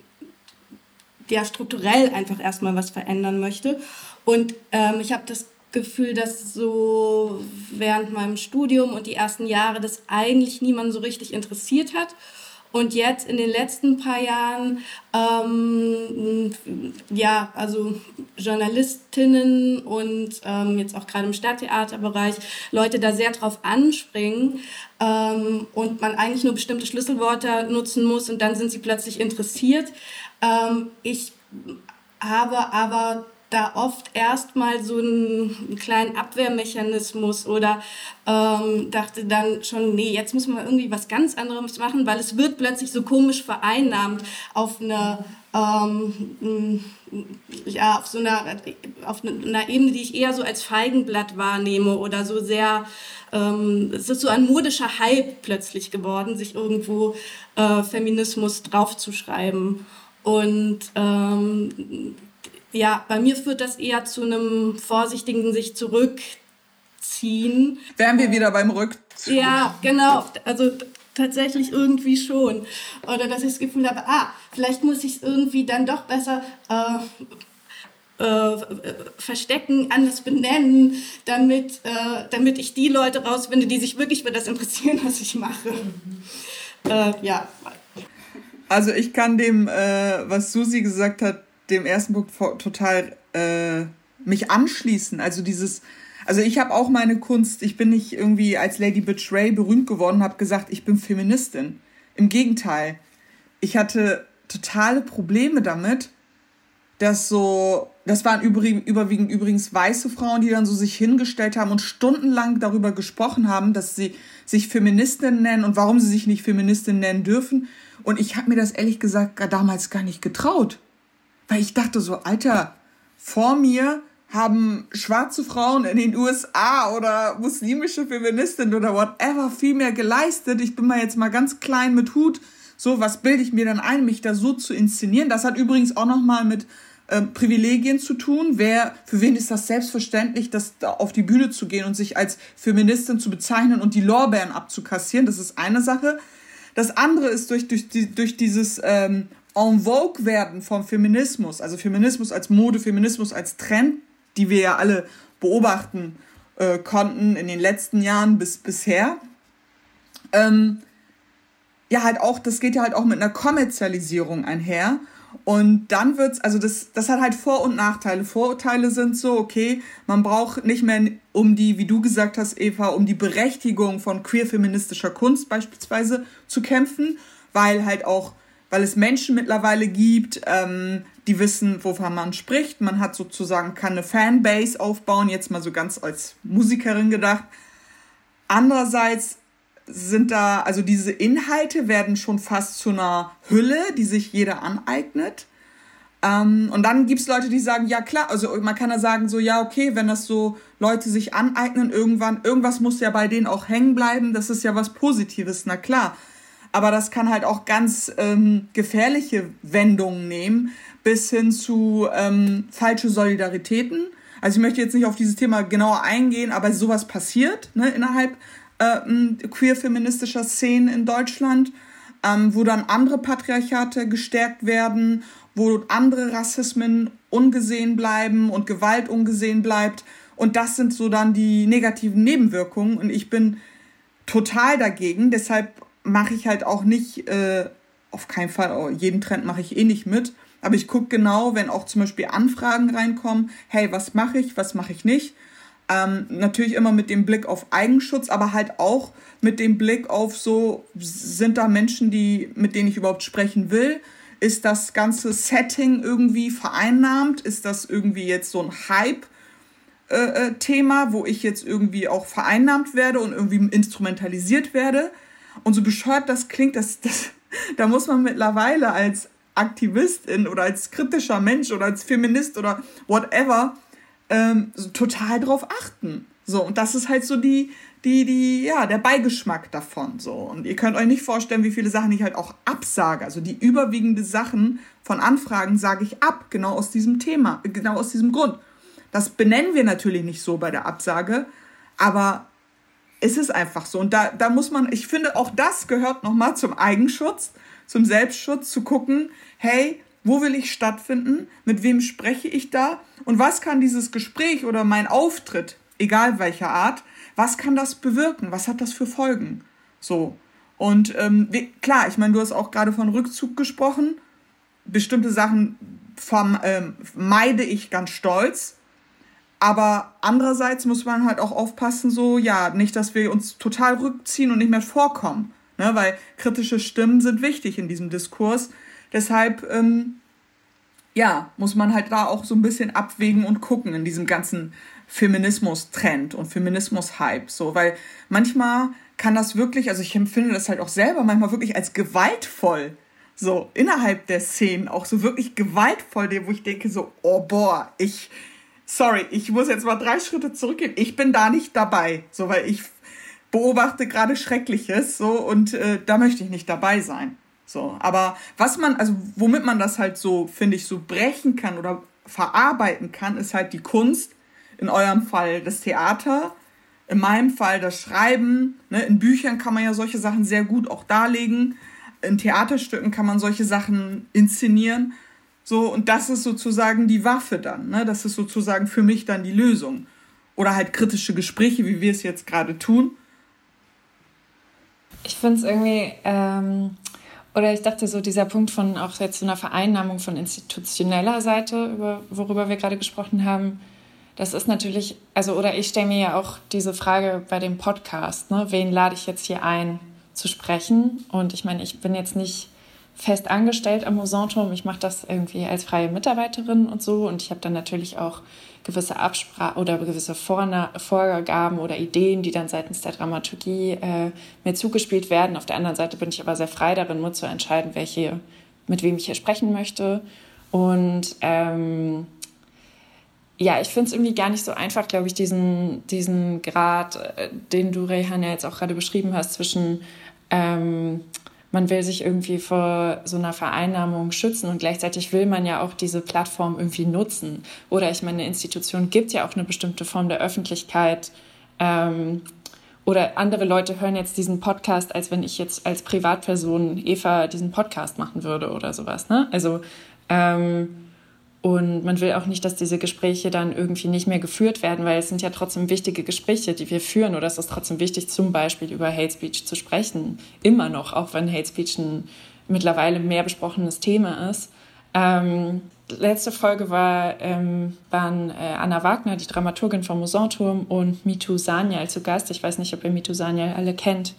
C: ja strukturell einfach erstmal was verändern möchte. Und ähm, ich habe das Gefühl, dass so während meinem Studium und die ersten Jahre das eigentlich niemand so richtig interessiert hat. Und jetzt in den letzten paar Jahren, ähm, ja, also Journalistinnen und ähm, jetzt auch gerade im Stadttheaterbereich Leute da sehr drauf anspringen ähm, und man eigentlich nur bestimmte Schlüsselworte nutzen muss und dann sind sie plötzlich interessiert. Ähm, ich habe aber da oft erstmal so einen, kleinen Abwehrmechanismus oder ähm, dachte dann schon, nee, jetzt müssen wir irgendwie was ganz anderes machen, weil es wird plötzlich so komisch vereinnahmt auf einer ähm, ja, auf so einer, auf einer Ebene, die ich eher so als Feigenblatt wahrnehme oder so sehr, ähm, es ist so ein modischer Hype plötzlich geworden, sich irgendwo äh, Feminismus draufzuschreiben. Und ähm, ja, bei mir führt das eher zu einem vorsichtigen sich zurückziehen.
D: Wären wir wieder beim Rückzug.
C: Ja, genau. Also tatsächlich irgendwie schon. Oder dass ich das Gefühl habe, ah, vielleicht muss ich es irgendwie dann doch besser äh, äh, verstecken, anders benennen, damit, äh, damit ich die Leute rausfinde, die sich wirklich für das interessieren, was ich mache. Äh, ja.
D: Also ich kann dem, äh, was Susi gesagt hat, dem ersten Punkt total äh, mich anschließen. Also dieses, also ich habe auch meine Kunst, ich bin nicht irgendwie als Lady Betray berühmt geworden, habe gesagt, ich bin Feministin. Im Gegenteil, ich hatte totale Probleme damit, dass so, das waren überwiegend übrigens weiße Frauen, die dann so sich hingestellt haben und stundenlang darüber gesprochen haben, dass sie sich Feministin nennen und warum sie sich nicht Feministin nennen dürfen. Und ich habe mir das ehrlich gesagt damals gar nicht getraut. Weil ich dachte so, Alter, vor mir haben schwarze Frauen in den USA oder muslimische Feministinnen oder whatever viel mehr geleistet. Ich bin mal jetzt mal ganz klein mit Hut. So, was bilde ich mir dann ein, mich da so zu inszenieren? Das hat übrigens auch nochmal mit ähm, Privilegien zu tun. Wer, für wen ist das selbstverständlich, das da auf die Bühne zu gehen und sich als Feministin zu bezeichnen und die Lorbeeren abzukassieren? Das ist eine Sache. Das andere ist durch, durch, die, durch dieses ähm, en vogue werden vom Feminismus, also Feminismus als Mode, Feminismus als Trend, die wir ja alle beobachten äh, konnten in den letzten Jahren bis bisher. Ähm, ja, halt auch, das geht ja halt auch mit einer Kommerzialisierung einher. Und dann wird's, also das, das hat halt Vor- und Nachteile. Vorurteile sind so, okay, man braucht nicht mehr um die, wie du gesagt hast, Eva, um die Berechtigung von queer-feministischer Kunst beispielsweise zu kämpfen, weil halt auch, weil es Menschen mittlerweile gibt, ähm, die wissen, wovon man spricht. Man hat sozusagen, kann eine Fanbase aufbauen, jetzt mal so ganz als Musikerin gedacht. Andererseits sind da, also diese Inhalte werden schon fast zu einer Hülle, die sich jeder aneignet. Ähm, und dann gibt es Leute, die sagen, ja klar, also man kann ja sagen, so, ja, okay, wenn das so Leute sich aneignen, irgendwann, irgendwas muss ja bei denen auch hängen bleiben, das ist ja was Positives, na klar. Aber das kann halt auch ganz ähm, gefährliche Wendungen nehmen, bis hin zu ähm, falsche Solidaritäten. Also ich möchte jetzt nicht auf dieses Thema genauer eingehen, aber sowas passiert ne, innerhalb äh, queer-feministischer Szenen in Deutschland, ähm, wo dann andere Patriarchate gestärkt werden, wo andere Rassismen ungesehen bleiben und Gewalt ungesehen bleibt. Und das sind so dann die negativen Nebenwirkungen. Und ich bin total dagegen. Deshalb mache ich halt auch nicht, äh, auf keinen Fall, oh, jeden Trend mache ich eh nicht mit. Aber ich gucke genau, wenn auch zum Beispiel Anfragen reinkommen, hey, was mache ich, was mache ich nicht. Ähm, natürlich immer mit dem Blick auf Eigenschutz, aber halt auch mit dem Blick auf so, sind da Menschen, die, mit denen ich überhaupt sprechen will? Ist das ganze Setting irgendwie vereinnahmt? Ist das irgendwie jetzt so ein Hype-Thema, äh, wo ich jetzt irgendwie auch vereinnahmt werde und irgendwie instrumentalisiert werde? Und so bescheuert das klingt, das, das, da muss man mittlerweile als Aktivistin oder als kritischer Mensch oder als Feminist oder whatever ähm, total drauf achten. So, und das ist halt so die, die, die, ja, der Beigeschmack davon. So. Und ihr könnt euch nicht vorstellen, wie viele Sachen ich halt auch absage. Also die überwiegende Sachen von Anfragen sage ich ab, genau aus diesem Thema, genau aus diesem Grund. Das benennen wir natürlich nicht so bei der Absage, aber es ist einfach so. Und da, da muss man, ich finde, auch das gehört nochmal zum Eigenschutz, zum Selbstschutz, zu gucken, hey, wo will ich stattfinden? Mit wem spreche ich da? Und was kann dieses Gespräch oder mein Auftritt, egal welcher Art, was kann das bewirken? Was hat das für Folgen? So. Und ähm, klar, ich meine, du hast auch gerade von Rückzug gesprochen. Bestimmte Sachen ähm, meide ich ganz stolz. Aber andererseits muss man halt auch aufpassen, so, ja, nicht, dass wir uns total rückziehen und nicht mehr vorkommen. Ne? Weil kritische Stimmen sind wichtig in diesem Diskurs. Deshalb, ähm, ja, muss man halt da auch so ein bisschen abwägen und gucken in diesem ganzen Feminismus-Trend und Feminismus-Hype. So, weil manchmal kann das wirklich, also ich empfinde das halt auch selber manchmal wirklich als gewaltvoll. So, innerhalb der Szenen auch so wirklich gewaltvoll, wo ich denke so, oh boah, ich, sorry, ich muss jetzt mal drei Schritte zurückgehen. Ich bin da nicht dabei. So, weil ich beobachte gerade Schreckliches, so, und äh, da möchte ich nicht dabei sein. So, aber was man, also womit man das halt so, finde ich, so brechen kann oder verarbeiten kann, ist halt die Kunst. In eurem Fall das Theater, in meinem Fall das Schreiben. Ne? In Büchern kann man ja solche Sachen sehr gut auch darlegen. In Theaterstücken kann man solche Sachen inszenieren. So, und das ist sozusagen die Waffe dann. Ne? Das ist sozusagen für mich dann die Lösung. Oder halt kritische Gespräche, wie wir es jetzt gerade tun.
B: Ich finde es irgendwie, ähm, oder ich dachte so, dieser Punkt von auch jetzt so einer Vereinnahmung von institutioneller Seite, über, worüber wir gerade gesprochen haben, das ist natürlich, also, oder ich stelle mir ja auch diese Frage bei dem Podcast, ne? wen lade ich jetzt hier ein zu sprechen? Und ich meine, ich bin jetzt nicht fest angestellt am Musanturm. Ich mache das irgendwie als freie Mitarbeiterin und so. Und ich habe dann natürlich auch gewisse Absprachen oder gewisse Vorgaben oder Ideen, die dann seitens der Dramaturgie äh, mir zugespielt werden. Auf der anderen Seite bin ich aber sehr frei darin, nur zu entscheiden, welche, mit wem ich hier sprechen möchte. Und ähm, ja, ich finde es irgendwie gar nicht so einfach, glaube ich, diesen, diesen Grad, äh, den du, Rehan, ja jetzt auch gerade beschrieben hast, zwischen ähm, man will sich irgendwie vor so einer Vereinnahmung schützen und gleichzeitig will man ja auch diese Plattform irgendwie nutzen. Oder ich meine, eine Institution gibt ja auch eine bestimmte Form der Öffentlichkeit. Ähm, oder andere Leute hören jetzt diesen Podcast, als wenn ich jetzt als Privatperson Eva diesen Podcast machen würde oder sowas. Ne? Also ähm, und man will auch nicht, dass diese Gespräche dann irgendwie nicht mehr geführt werden, weil es sind ja trotzdem wichtige Gespräche, die wir führen. Oder es ist trotzdem wichtig, zum Beispiel über Hate Speech zu sprechen. Immer noch, auch wenn Hate Speech ein mittlerweile mehr besprochenes Thema ist. Ähm, letzte Folge war, ähm, waren äh, Anna Wagner, die Dramaturgin vom Musanturm, und Mitu Sanyal zu Gast. Ich weiß nicht, ob ihr Mitu Sanyal alle kennt.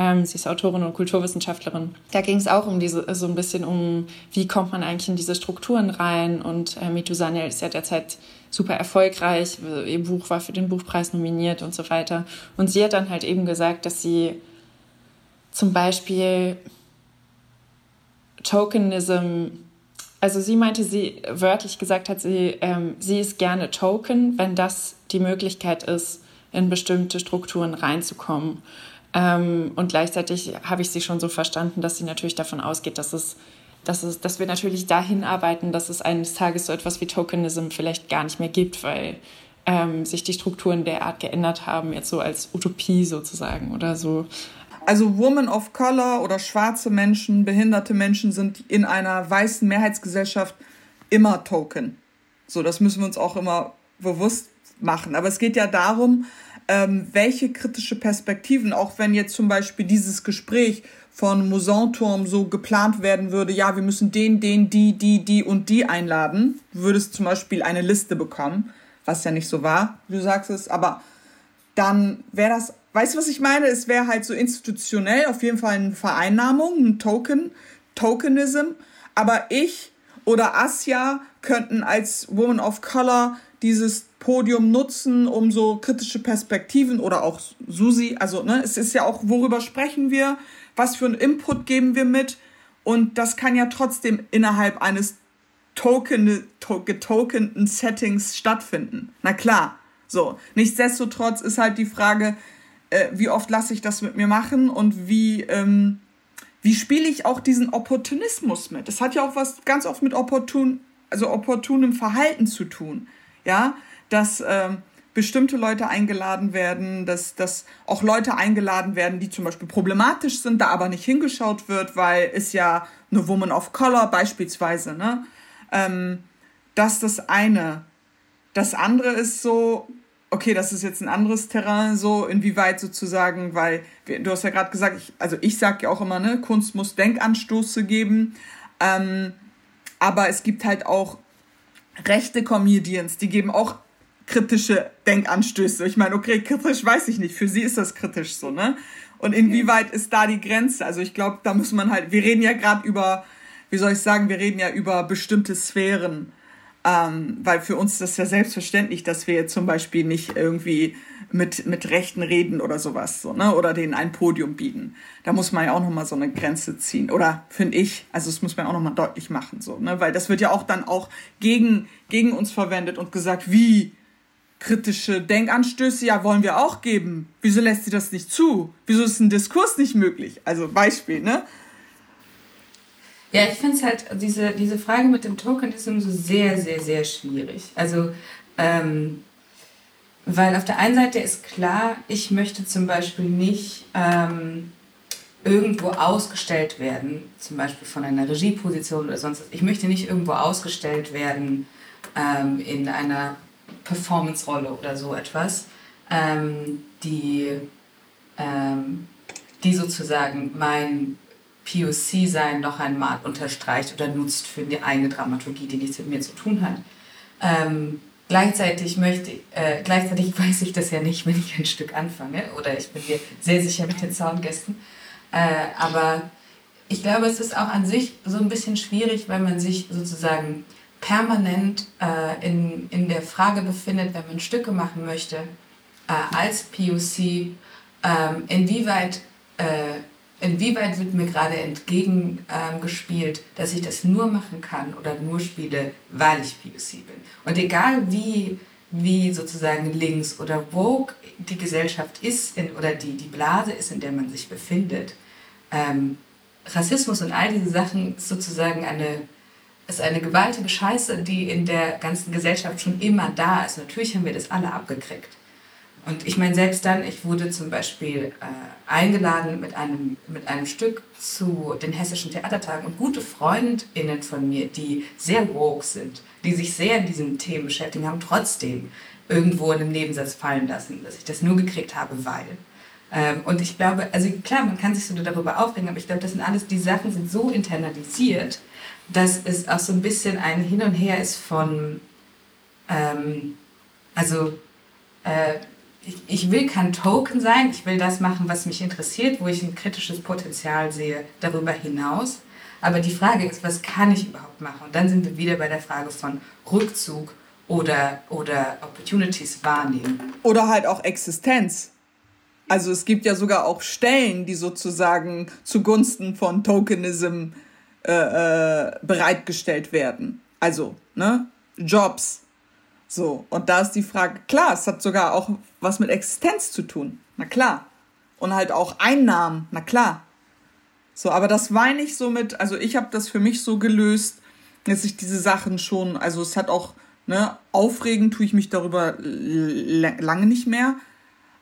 B: Ähm, sie ist Autorin und Kulturwissenschaftlerin. Da ging es auch um diese, so ein bisschen um, wie kommt man eigentlich in diese Strukturen rein. Und äh, Mitu Sanyal ist ja derzeit super erfolgreich. Ihr Buch war für den Buchpreis nominiert und so weiter. Und sie hat dann halt eben gesagt, dass sie zum Beispiel Tokenism also sie meinte, sie wörtlich gesagt hat, sie, ähm, sie ist gerne Token, wenn das die Möglichkeit ist, in bestimmte Strukturen reinzukommen. Ähm, und gleichzeitig habe ich sie schon so verstanden, dass sie natürlich davon ausgeht, dass es, dass es, dass wir natürlich dahin arbeiten, dass es eines Tages so etwas wie Tokenism vielleicht gar nicht mehr gibt, weil ähm, sich die Strukturen derart geändert haben, jetzt so als Utopie sozusagen oder so.
D: Also Women of Color oder schwarze Menschen, behinderte Menschen sind in einer weißen Mehrheitsgesellschaft immer Token. So, das müssen wir uns auch immer bewusst machen. Aber es geht ja darum, ähm, welche kritische Perspektiven, auch wenn jetzt zum Beispiel dieses Gespräch von Musanturm so geplant werden würde, ja, wir müssen den, den, die, die, die und die einladen, würdest zum Beispiel eine Liste bekommen, was ja nicht so war, wie du sagst es, aber dann wäre das Weißt du, was ich meine? Es wäre halt so institutionell auf jeden Fall eine Vereinnahmung, ein Token, Tokenism. Aber ich oder Asja könnten als Woman of Color dieses Podium nutzen, um so kritische Perspektiven oder auch Susi, also ne, es ist ja auch, worüber sprechen wir, was für einen Input geben wir mit und das kann ja trotzdem innerhalb eines token, to, getokenten Settings stattfinden. Na klar, so. Nichtsdestotrotz ist halt die Frage, äh, wie oft lasse ich das mit mir machen und wie, ähm, wie spiele ich auch diesen Opportunismus mit. Das hat ja auch was ganz oft mit opportun, also opportunem Verhalten zu tun. Ja, dass ähm, bestimmte Leute eingeladen werden, dass, dass auch Leute eingeladen werden, die zum Beispiel problematisch sind, da aber nicht hingeschaut wird, weil es ja eine Woman of Color beispielsweise, ne? Ähm, das ist das eine. Das andere ist so, okay, das ist jetzt ein anderes Terrain, so inwieweit sozusagen, weil du hast ja gerade gesagt, ich, also ich sage ja auch immer, ne, Kunst muss Denkanstoße geben, ähm, aber es gibt halt auch rechte Comedians, die geben auch kritische Denkanstöße. Ich meine, okay, kritisch weiß ich nicht, für sie ist das kritisch so, ne? Und inwieweit ist da die Grenze? Also ich glaube, da muss man halt, wir reden ja gerade über, wie soll ich sagen, wir reden ja über bestimmte Sphären ähm, weil für uns ist das ja selbstverständlich, dass wir jetzt zum Beispiel nicht irgendwie mit, mit Rechten reden oder sowas, so, ne? oder denen ein Podium bieten. Da muss man ja auch nochmal so eine Grenze ziehen. Oder finde ich, also das muss man auch nochmal deutlich machen, so, ne? weil das wird ja auch dann auch gegen, gegen uns verwendet und gesagt, wie kritische Denkanstöße, ja, wollen wir auch geben. Wieso lässt sie das nicht zu? Wieso ist ein Diskurs nicht möglich? Also Beispiel, ne?
E: Ja, ich finde es halt, diese, diese Frage mit dem Tokenism so sehr, sehr, sehr schwierig. Also, ähm, weil auf der einen Seite ist klar, ich möchte zum Beispiel nicht ähm, irgendwo ausgestellt werden, zum Beispiel von einer Regieposition oder sonst was. Ich möchte nicht irgendwo ausgestellt werden ähm, in einer Performance-Rolle oder so etwas, ähm, die, ähm, die sozusagen mein POC-Sein noch einmal unterstreicht oder nutzt für die eigene Dramaturgie, die nichts mit mir zu tun hat. Ähm, gleichzeitig möchte, äh, gleichzeitig weiß ich das ja nicht, wenn ich ein Stück anfange oder ich bin mir sehr sicher mit den Soundgästen. Äh, aber ich glaube, es ist auch an sich so ein bisschen schwierig, weil man sich sozusagen permanent äh, in, in der Frage befindet, wenn man Stücke machen möchte, äh, als POC, ähm, inwieweit äh, inwieweit wird mir gerade entgegengespielt, ähm, dass ich das nur machen kann oder nur spiele, weil ich POC bin. Und egal wie, wie sozusagen links oder woke die Gesellschaft ist in, oder die, die Blase ist, in der man sich befindet, ähm, Rassismus und all diese Sachen ist sozusagen eine, ist eine gewaltige Scheiße, die in der ganzen Gesellschaft schon immer da ist. Natürlich haben wir das alle abgekriegt. Und ich meine, selbst dann, ich wurde zum Beispiel äh, eingeladen mit einem, mit einem Stück zu den hessischen Theatertagen und gute Freundinnen von mir, die sehr woke sind, die sich sehr in diesen Themen beschäftigen, haben trotzdem irgendwo in einem Nebensatz fallen lassen, dass ich das nur gekriegt habe, weil. Ähm, und ich glaube, also klar, man kann sich so darüber aufregen, aber ich glaube, das sind alles, die Sachen sind so internalisiert, dass es auch so ein bisschen ein Hin und Her ist von, ähm, also äh, ich, ich will kein Token sein, ich will das machen, was mich interessiert, wo ich ein kritisches Potenzial sehe, darüber hinaus. Aber die Frage ist, was kann ich überhaupt machen? Und dann sind wir wieder bei der Frage von Rückzug oder, oder Opportunities wahrnehmen.
D: Oder halt auch Existenz. Also es gibt ja sogar auch Stellen, die sozusagen zugunsten von Tokenism äh, äh, bereitgestellt werden. Also, ne? Jobs. So, und da ist die Frage, klar, es hat sogar auch was mit Existenz zu tun. Na klar. Und halt auch Einnahmen, na klar. So, aber das war nicht so mit, also ich habe das für mich so gelöst, dass ich diese Sachen schon, also es hat auch, ne, aufregend tue ich mich darüber lange nicht mehr,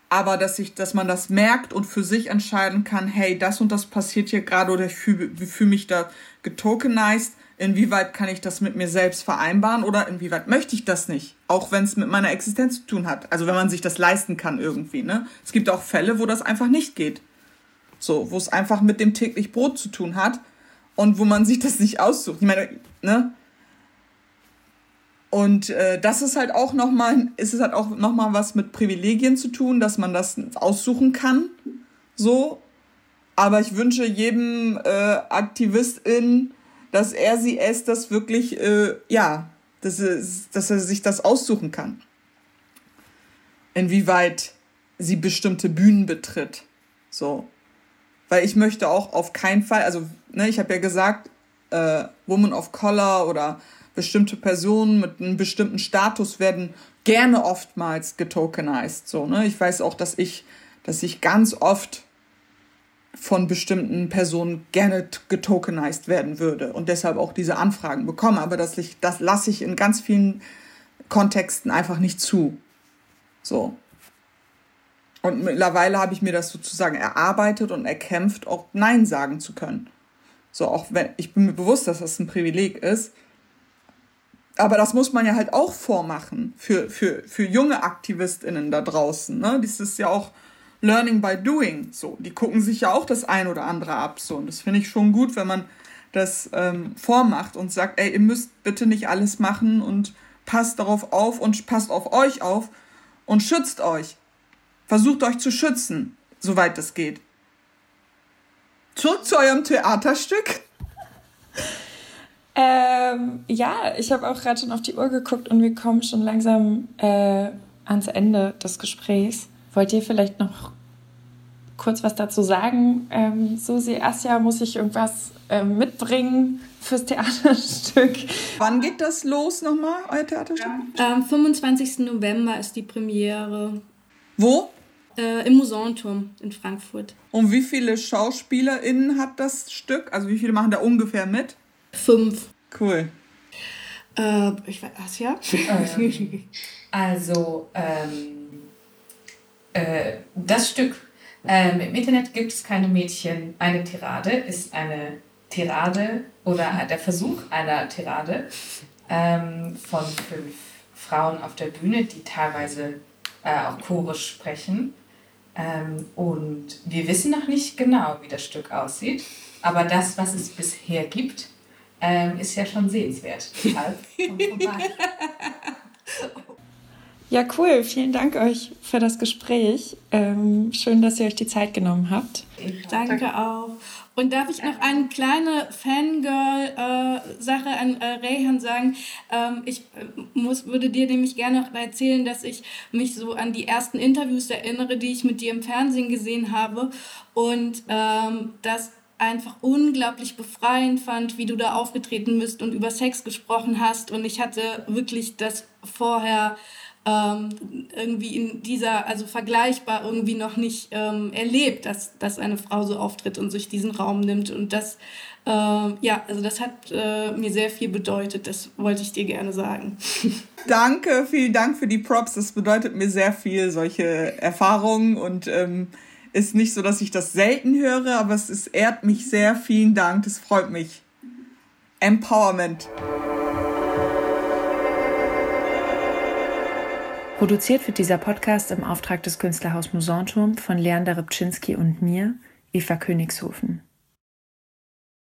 D: aber dass ich, dass man das merkt und für sich entscheiden kann, hey, das und das passiert hier gerade oder ich fühle fühl mich da getokenized, inwieweit kann ich das mit mir selbst vereinbaren oder inwieweit möchte ich das nicht, auch wenn es mit meiner Existenz zu tun hat. Also wenn man sich das leisten kann irgendwie, ne? Es gibt auch Fälle, wo das einfach nicht geht. So, wo es einfach mit dem täglich Brot zu tun hat und wo man sich das nicht aussucht. Ich meine, ne? Und äh, das ist halt auch nochmal, ist es halt auch nochmal was mit Privilegien zu tun, dass man das aussuchen kann. So. Aber ich wünsche jedem äh, Aktivistin, dass er sie es das wirklich, äh, ja, dass er, dass er sich das aussuchen kann. Inwieweit sie bestimmte Bühnen betritt. So. Weil ich möchte auch auf keinen Fall, also, ne, ich habe ja gesagt, äh, Woman of Color oder bestimmte Personen mit einem bestimmten Status werden gerne oftmals getokenized. So, ne? Ich weiß auch, dass ich, dass ich ganz oft von bestimmten Personen gerne getokenized werden würde und deshalb auch diese Anfragen bekomme. Aber das, das lasse ich in ganz vielen Kontexten einfach nicht zu. So. Und mittlerweile habe ich mir das sozusagen erarbeitet und erkämpft, auch Nein sagen zu können. So, auch wenn ich bin mir bewusst, dass das ein Privileg ist, aber das muss man ja halt auch vormachen für, für, für junge AktivistInnen da draußen. Ne? Das ist ja auch Learning by Doing. So, die gucken sich ja auch das ein oder andere ab. So, und das finde ich schon gut, wenn man das ähm, vormacht und sagt, ey, ihr müsst bitte nicht alles machen und passt darauf auf und passt auf euch auf und schützt euch. Versucht euch zu schützen, soweit es geht. Zurück zu eurem Theaterstück.
B: Ähm, ja, ich habe auch gerade schon auf die Uhr geguckt und wir kommen schon langsam äh, ans Ende des Gesprächs. Wollt ihr vielleicht noch kurz was dazu sagen? Ähm, Susi, Asja, muss ich irgendwas äh, mitbringen fürs Theaterstück?
D: Wann geht das los nochmal, euer Theaterstück?
C: Am 25. November ist die Premiere.
D: Wo?
C: Äh, Im Musanturm in Frankfurt.
D: Und wie viele SchauspielerInnen hat das Stück? Also wie viele machen da ungefähr mit?
C: Fünf.
D: Cool.
C: Äh, ich weiß, Asja?
E: Ähm, also, ähm, äh, das Stück. Ähm, Im Internet gibt es keine Mädchen. Eine Tirade ist eine Tirade oder der Versuch einer Tirade ähm, von fünf Frauen auf der Bühne, die teilweise äh, auch chorisch sprechen. Ähm, und wir wissen noch nicht genau, wie das Stück aussieht, aber das, was es bisher gibt, ähm, ist ja schon sehenswert.
B: ja, cool. Vielen Dank euch für das Gespräch. Ähm, schön, dass ihr euch die Zeit genommen habt.
C: Danke auch. Und darf ich noch eine kleine Fangirl-Sache äh, an äh, Rayhan sagen? Ähm, ich äh, muss, würde dir nämlich gerne noch erzählen, dass ich mich so an die ersten Interviews erinnere, die ich mit dir im Fernsehen gesehen habe. Und ähm, dass einfach unglaublich befreiend fand, wie du da aufgetreten bist und über Sex gesprochen hast. Und ich hatte wirklich das vorher ähm, irgendwie in dieser, also vergleichbar irgendwie noch nicht ähm, erlebt, dass, dass eine Frau so auftritt und sich diesen Raum nimmt. Und das, äh, ja, also das hat äh, mir sehr viel bedeutet. Das wollte ich dir gerne sagen.
D: Danke, vielen Dank für die Props. Das bedeutet mir sehr viel, solche Erfahrungen und ähm, ist nicht so, dass ich das selten höre, aber es ist, ehrt mich sehr. Vielen Dank, das freut mich. Empowerment.
B: Produziert wird dieser Podcast im Auftrag des Künstlerhaus Musanturm von Leander Rybczynski und mir, Eva Königshofen.